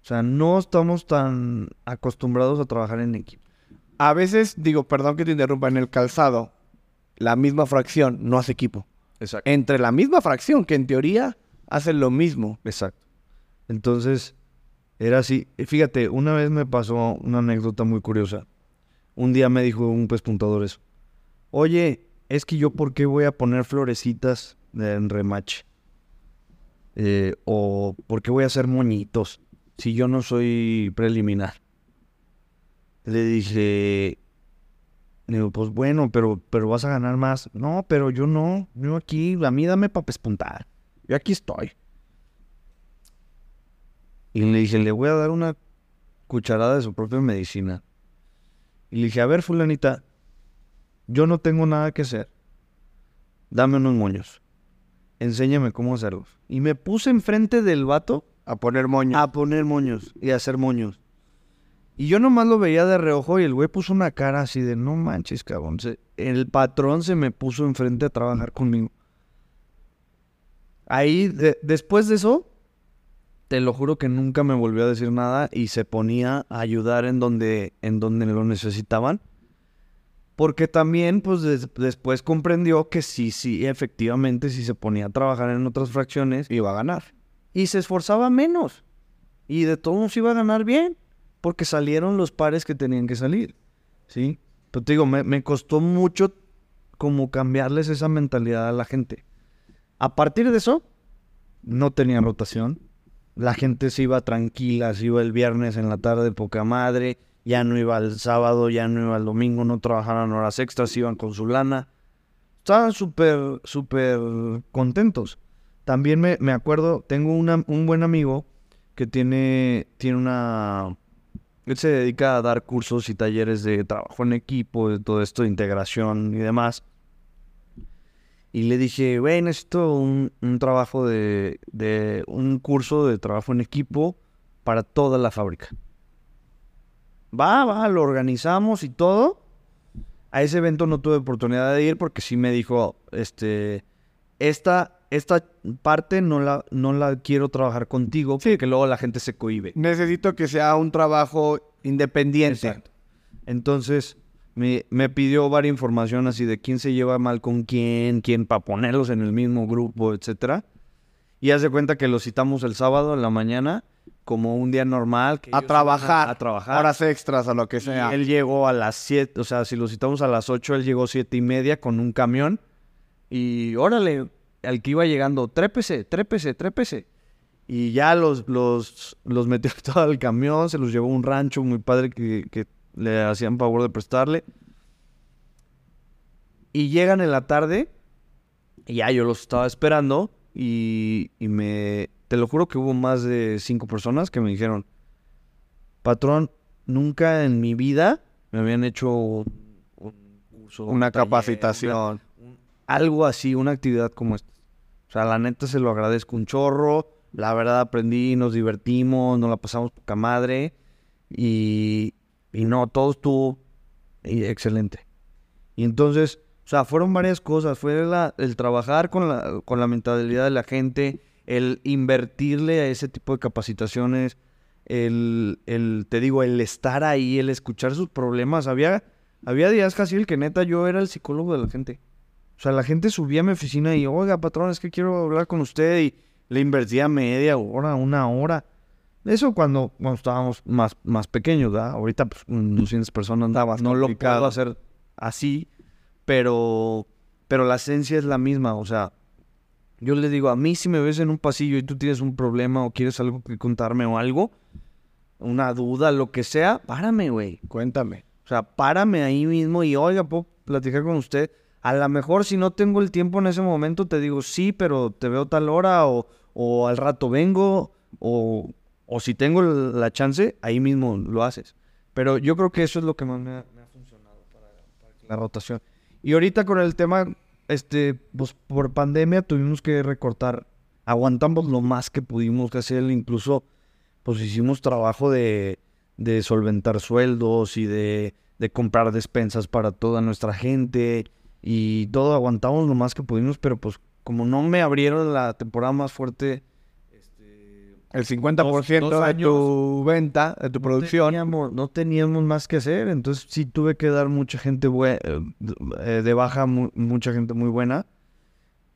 O sea, no estamos tan acostumbrados a trabajar en equipo. A veces, digo, perdón que te interrumpa, en el calzado, la misma fracción no hace equipo. Exacto. Entre la misma fracción, que en teoría hacen lo mismo. Exacto. Entonces, era así. Fíjate, una vez me pasó una anécdota muy curiosa. Un día me dijo un pespuntador eso. Oye, es que yo por qué voy a poner florecitas en remache. Eh, o por qué voy a hacer moñitos si yo no soy preliminar. Le dije, le digo, pues bueno, pero, pero vas a ganar más. No, pero yo no. Yo aquí, a mí dame para pespuntar. Yo aquí estoy. Y le dije, le voy a dar una cucharada de su propia medicina. Y le dije, a ver, fulanita, yo no tengo nada que hacer. Dame unos moños. Enséñame cómo hacerlos. Y me puse enfrente del vato A poner moño. a poner moños y a hacer moños. Y yo nomás lo veía de reojo y el güey puso una cara así de, no manches, cabrón. Se- el patrón se me puso enfrente a trabajar conmigo. Ahí, de- después de eso, te lo juro que nunca me volvió a decir nada y se ponía a ayudar en donde, en donde lo necesitaban. Porque también, pues des- después comprendió que sí, sí, efectivamente, si se ponía a trabajar en otras fracciones, Iba a ganar. y se esforzaba menos. Y de todos iba a ganar bien. porque salieron los pares que tenían que salir, ¿sí? Pero te digo, me, me costó mucho como cambiarles esa mentalidad a la gente. A partir de eso, no tenía rotación. La gente se iba tranquila, se iba el viernes en la tarde, poca madre. Ya no iba el sábado, ya no iba el domingo, no trabajaban horas extras, iban con su lana. Estaban súper, súper contentos. También me, me acuerdo, tengo una- un buen amigo que tiene, tiene una... Él se dedica a dar cursos y talleres de trabajo en equipo, de todo esto de integración y demás. Y le dije, güey, necesito un, un trabajo de, de... un curso de trabajo en equipo para toda la fábrica. Va, va, lo organizamos y todo. A ese evento no tuve oportunidad de ir porque sí me dijo, este, esta, esta parte no la, no la quiero trabajar contigo porque luego la gente se cohibe. Necesito que sea un trabajo independiente. Exacto. Entonces me, me pidió varias información así de quién se lleva mal con quién, quién para ponerlos en el mismo grupo, etcétera. Y hace cuenta que lo citamos el sábado en la mañana como un día normal. que A trabajar. A trabajar. Horas extras o lo que Y sea. él llegó a las 7, o sea, si lo citamos a las 8, él llegó siete y media con un camión. Y órale, al que iba llegando, trépese, trépese, trépese. Y ya los, los, los metió todo al camión, se los llevó a un rancho muy padre que, que le hacían favor de prestarle. Y llegan en la tarde, y ya yo los estaba esperando, y, y me, te lo juro que hubo más de cinco personas que me dijeron, patrón, nunca en mi vida me habían hecho un, un curso, un Una capacitación. un- algo así, una actividad como esta. O sea, la neta se lo agradezco un chorro. La verdad aprendí, nos divertimos, nos la pasamos poca madre. Y, y no, todo estuvo excelente. Y entonces, o sea, fueron varias cosas. Fue la- el trabajar con la, con la mentalidad de la gente, el invertirle a ese tipo de capacitaciones, el, el, te digo, el estar ahí, el escuchar sus problemas. Había, había días casi el que neta yo era el psicólogo de la gente. O sea, la gente subía a mi oficina y, oiga, patrón, es que quiero hablar con usted. Y le invertía media hora, una hora. Eso cuando, cuando estábamos más, más pequeños, ¿verdad? Ahorita, pues, con 200 personas más no lo complicado. puedo hacer así, pero, pero la esencia es la misma. O sea, yo le digo, a mí si me ves en un pasillo y tú tienes un problema o quieres algo que contarme o algo, una duda, lo que sea, párame, güey. Cuéntame. O sea, párame ahí mismo y, oiga, puedo platicar con usted. A lo mejor si no tengo el tiempo en ese momento, te digo, sí, pero te veo tal hora o, o al rato vengo o, o si tengo la chance, ahí mismo lo haces. Pero yo creo que eso es lo que más me ha, me ha funcionado para, para la rotación. Y ahorita con el tema, este, pues por pandemia tuvimos que recortar. Aguantamos lo más que pudimos hacer, incluso pues hicimos trabajo de, de solventar sueldos y de, de comprar despensas para toda nuestra gente y todo aguantamos lo más que pudimos, pero pues como no me abrieron la temporada más fuerte, El 50% Dos- dos de tu venta, de tu no producción. teníamos, no teníamos más que hacer, entonces sí tuve que dar mucha gente eh, de baja, mu- mucha gente muy buena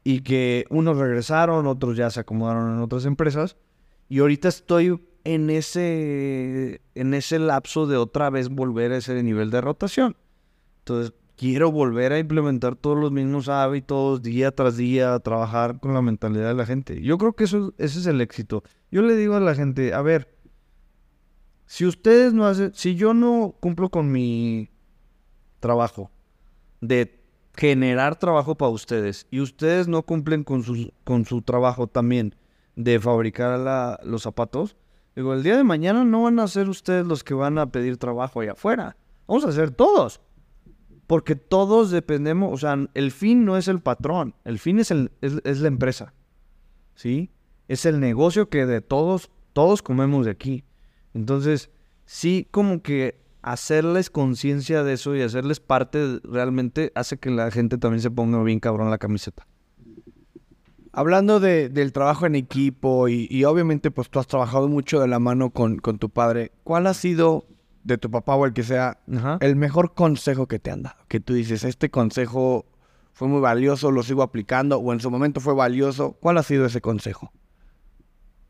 y que unos regresaron, otros ya se acomodaron en otras empresas y ahorita estoy en ese en ese lapso de otra vez volver a ese nivel de rotación. Entonces, quiero volver a implementar todos los mismos hábitos día tras día, trabajar con la mentalidad de la gente. Yo creo que eso ese es el éxito. Yo le digo a la gente, a ver, si ustedes no hacen, si yo no cumplo con mi trabajo de generar trabajo para ustedes y ustedes no cumplen con su, con su trabajo también de fabricar los zapatos, digo, el día de mañana no van a ser ustedes los que van a pedir trabajo allá afuera. Vamos a hacer todos. Porque todos dependemos, o sea, el fin no es el patrón, el fin es, el, es la empresa. ¿Sí? Es el negocio que de todos, todos comemos de aquí. Entonces, sí, como que hacerles conciencia de eso y hacerles parte realmente hace que la gente también se ponga bien cabrón la camiseta. Hablando de- del trabajo en equipo y, y obviamente pues tú has trabajado mucho de la mano con, con tu padre, ¿cuál ha sido de tu papá o el que sea Ajá. el mejor consejo que te han dado? Que tú dices, este consejo fue muy valioso, lo sigo aplicando o en su momento fue valioso. ¿Cuál ha sido ese consejo?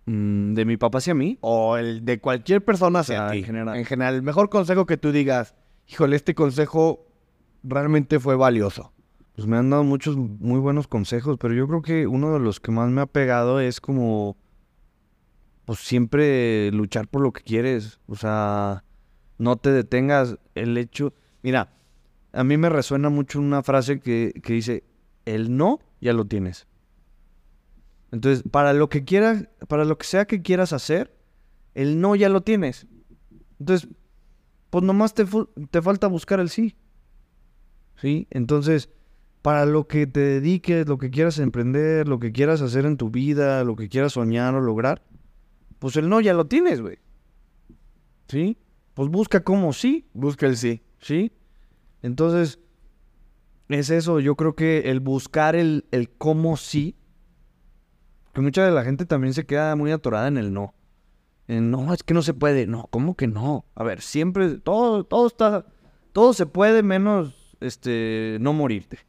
Mm, ¿De mi papá hacia mí? O el de cualquier persona hacia Ah, ti. en general. En general, el mejor consejo que tú digas, híjole, este consejo realmente fue valioso. Pues me han dado muchos muy buenos consejos, pero yo creo que uno de los que más me ha pegado es como, pues siempre luchar por lo que quieres. O sea, no te detengas. El hecho, mira, a mí me resuena mucho una frase que, que dice, el no ya lo tienes. Entonces, para lo que quieras, para lo que sea que quieras hacer, el no ya lo tienes. Entonces, pues nomás te, te falta buscar el sí. ¿Sí? Entonces, para lo que te dediques, lo que quieras emprender, lo que quieras hacer en tu vida, lo que quieras soñar o lograr, pues el no ya lo tienes, güey. ¿Sí? Pues busca cómo sí, Busca el sí. ¿sí? Entonces, es eso, yo creo que el buscar el, el cómo sí, que mucha de la gente también se queda muy atorada en el no. En, no, es que no se puede. No, ¿cómo que no? A ver, siempre, todo, todo está, todo se puede menos, este, no morirte.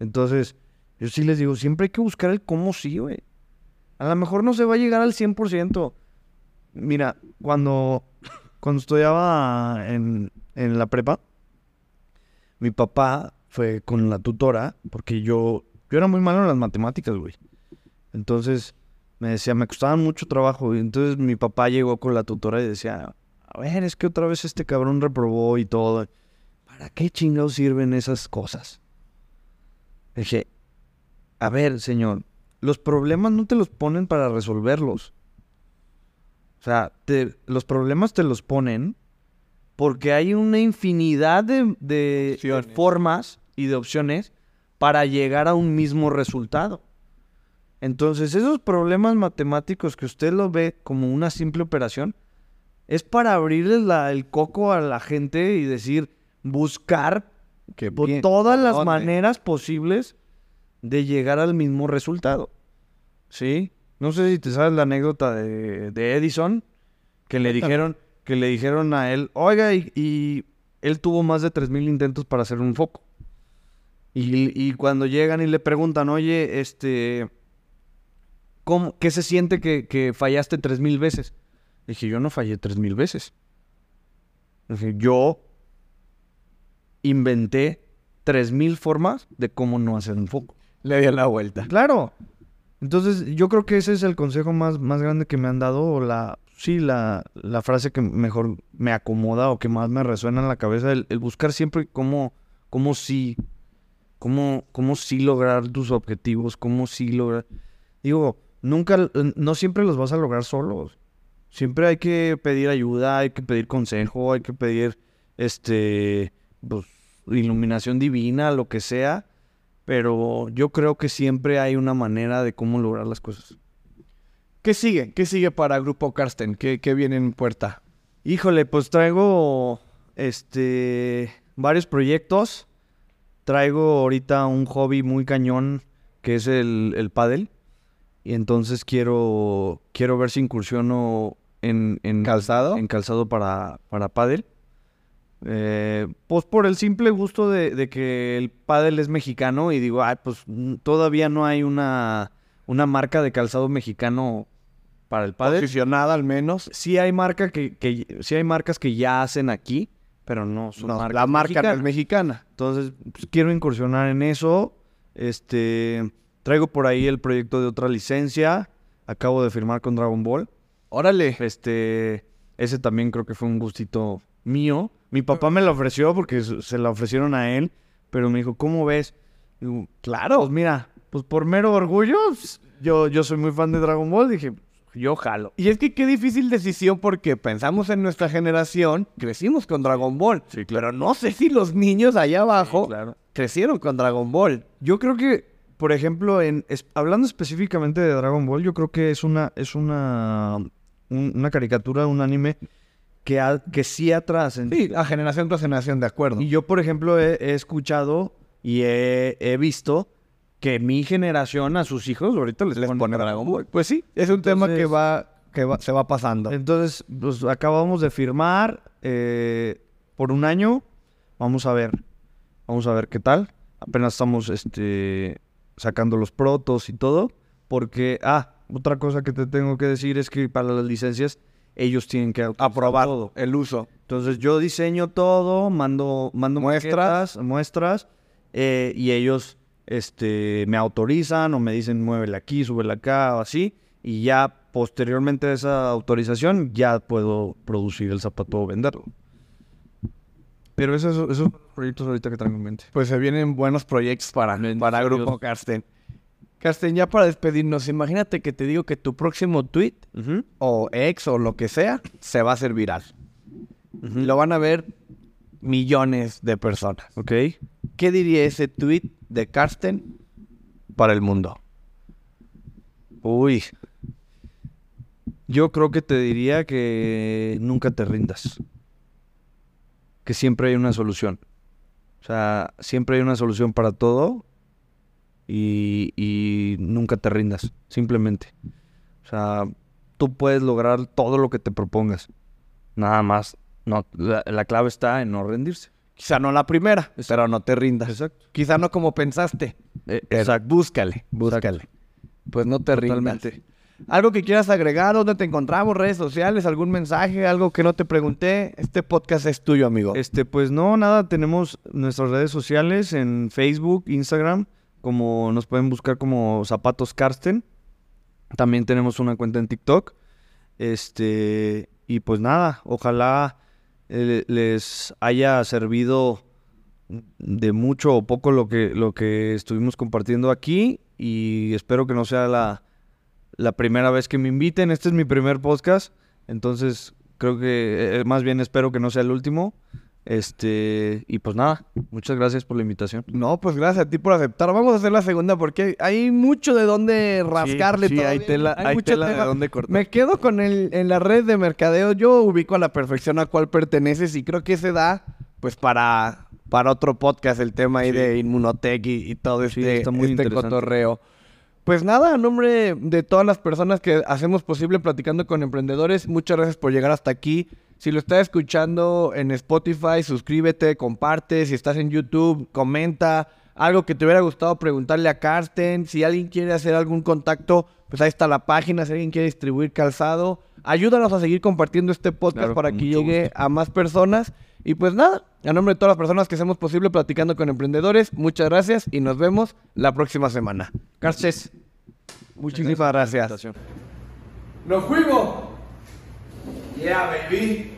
Entonces, yo sí les digo, siempre hay que buscar el cómo sí, güey. A lo mejor no se va a llegar al 100%. Mira, cuando, cuando estudiaba en, en la prepa, mi papá fue con la tutora, porque yo, yo era muy malo en las matemáticas, güey. Entonces, me decía, me costaban mucho trabajo. Y entonces mi papá llegó con la tutora y decía, a ver, es que otra vez este cabrón reprobó y todo. ¿Para qué chingados sirven esas cosas? Dije, a ver, señor, los problemas no te los ponen para resolverlos. O sea, te- los problemas te los ponen porque hay una infinidad de, formas y de opciones para llegar a un mismo resultado. Entonces, esos problemas matemáticos que usted lo ve como una simple operación, es para abrirle la- el coco a la gente y decir, buscar Que por bien- todas las ¿dónde? maneras posibles de llegar al mismo resultado. ¿Sí? No sé si te sabes la anécdota de, de Edison, que le dijeron, que le dijeron a él, oiga, y, y él tuvo más de 3.000 intentos para hacer un foco. Y, y cuando llegan y le preguntan, oye, este, ¿cómo, ¿qué se siente que, que fallaste 3.000 veces? Dije, yo no fallé 3.000 veces. Dije, yo inventé 3.000 formas de cómo no hacer un foco. Le dio la vuelta. Claro. Entonces, yo creo que ese es el consejo más, más grande que me han dado, o la, sí, la, la frase que mejor me acomoda o que más me resuena en la cabeza, el, el buscar siempre cómo, cómo sí, cómo, cómo sí lograr tus objetivos, cómo sí lograr... Digo, nunca, no siempre los vas a lograr solos. Siempre hay que pedir ayuda, hay que pedir consejo, hay que pedir, este, pues, iluminación divina, lo que sea. Pero yo creo que siempre hay una manera de cómo lograr las cosas. ¿Qué sigue? ¿Qué sigue para Grupo Karsten? ¿Qué, qué viene en puerta? Híjole, pues traigo este varios proyectos. Traigo ahorita un hobby muy cañón que es el, el pádel. Y entonces quiero, quiero ver si incursiono en, en ¿Calzado? En calzado para, para pádel. Eh, pues por el simple gusto de, de que el pádel es mexicano y digo, ay, pues mm, todavía no hay una, una marca de calzado mexicano para el pádel. Posicionada al menos. Sí hay marca que, que sí hay marcas que ya hacen aquí, pero no son No, marcas la marca no es mexicana. Entonces, pues, quiero incursionar en eso. Este, traigo por ahí el proyecto de otra licencia. Acabo de firmar con Dragon Ball. Órale. Este, ese también creo que fue un gustito mío. Mi papá me lo ofreció porque se la ofrecieron a él, pero me dijo, ¿cómo ves? Digo, claro, pues mira, pues por mero orgullo, pues, yo, yo soy muy fan de Dragon Ball, dije, yo jalo. Y es que qué difícil decisión porque pensamos en nuestra generación, crecimos con Dragon Ball. Sí, Pero no sé si los niños allá abajo claro. crecieron con Dragon Ball. Yo creo que, por ejemplo, en es- hablando específicamente de Dragon Ball, yo creo que es una es una un- una caricatura, un anime que ha- que sí ha trascendido. Sí, a generación tras generación, de acuerdo. Y yo, por ejemplo, he, he escuchado y he, he visto que mi generación a sus hijos ahorita les, les pone Dragon Ball. Pues sí, es un tema que va que va- se va pasando. Entonces, pues acabamos de firmar eh, por un año. Vamos a ver. Vamos a ver qué tal. Apenas estamos este, sacando los protos y todo. Porque, ah, otra cosa que te tengo que decir es que para las licencias ellos tienen que Aprobar todo. el uso. Entonces yo diseño todo, mando, mando Muestras. maquetas, muestras, eh, y ellos este, me autorizan o me dicen muévele aquí, súbele acá o así, y ya posteriormente a esa autorización ya puedo producir el zapato o venderlo. Pero esos, esos son los proyectos ahorita que traigo en mente. Pues se vienen buenos proyectos para, para Dios. Grupo Carsten. Carsten, ya para despedirnos, imagínate que te digo que tu próximo tweet o ex o lo que sea se va a hacer viral. Lo van a ver millones de personas. Ok. ¿Qué diría ese tweet de Carsten para el mundo? Uy. Yo creo que te diría que nunca te rindas. Que siempre hay una solución. O sea, siempre hay una solución para todo y, y nunca te rindas, simplemente. O sea, tú puedes lograr todo lo que te propongas. Nada más, no, la, la clave está en no rendirse. Quizá no la primera, pero no te rindas. Exacto. Quizá no como pensaste. Eh, exacto. Búscale, búscale. Pues no te rindas. ¿Algo que quieras agregar? ¿Dónde te encontramos? ¿Redes sociales? ¿Algún mensaje? ¿Algo que no te pregunté? Este podcast es tuyo, amigo. Este, pues no, nada, tenemos nuestras redes sociales en Facebook, Instagram, como nos pueden buscar como Zapatos Karsten. También tenemos una cuenta en TikTok. Este, y pues nada, ojalá eh, les haya servido de mucho o poco lo que, lo que estuvimos compartiendo aquí. Y espero que no sea la, la primera vez que me inviten. Este es mi primer podcast. Entonces, creo que eh, más bien espero que no sea el último. Este, y pues nada, muchas gracias por la invitación. No, pues gracias a ti por aceptar. Vamos a hacer la segunda porque hay mucho de dónde rascarle. sí, hay todavía. tela- hay mucho tela de dónde cortar. Me quedo con el en la red de mercadeo. Yo ubico a la perfección a cuál perteneces y creo que se da pues para, para otro podcast el tema ahí Sí. de Inmunotech y, y todo Sí, este, está muy este cotorreo. Pues nada, a nombre de todas las personas que hacemos posible platicando con emprendedores, muchas gracias por llegar hasta aquí. Si lo estás escuchando en Spotify, suscríbete, comparte. Si estás en YouTube, comenta. Algo que te hubiera gustado preguntarle a Carsten. Si alguien quiere hacer algún contacto, pues ahí está la página. Si alguien quiere distribuir calzado, ayúdanos a seguir compartiendo este podcast Claro, para que llegue gusto. a más personas. Y pues nada, a nombre de todas las personas que hacemos posible platicando con emprendedores, muchas gracias y nos vemos la próxima semana. Carces, muchísimas gracias. ¡Nos fuimos! Yeah, baby.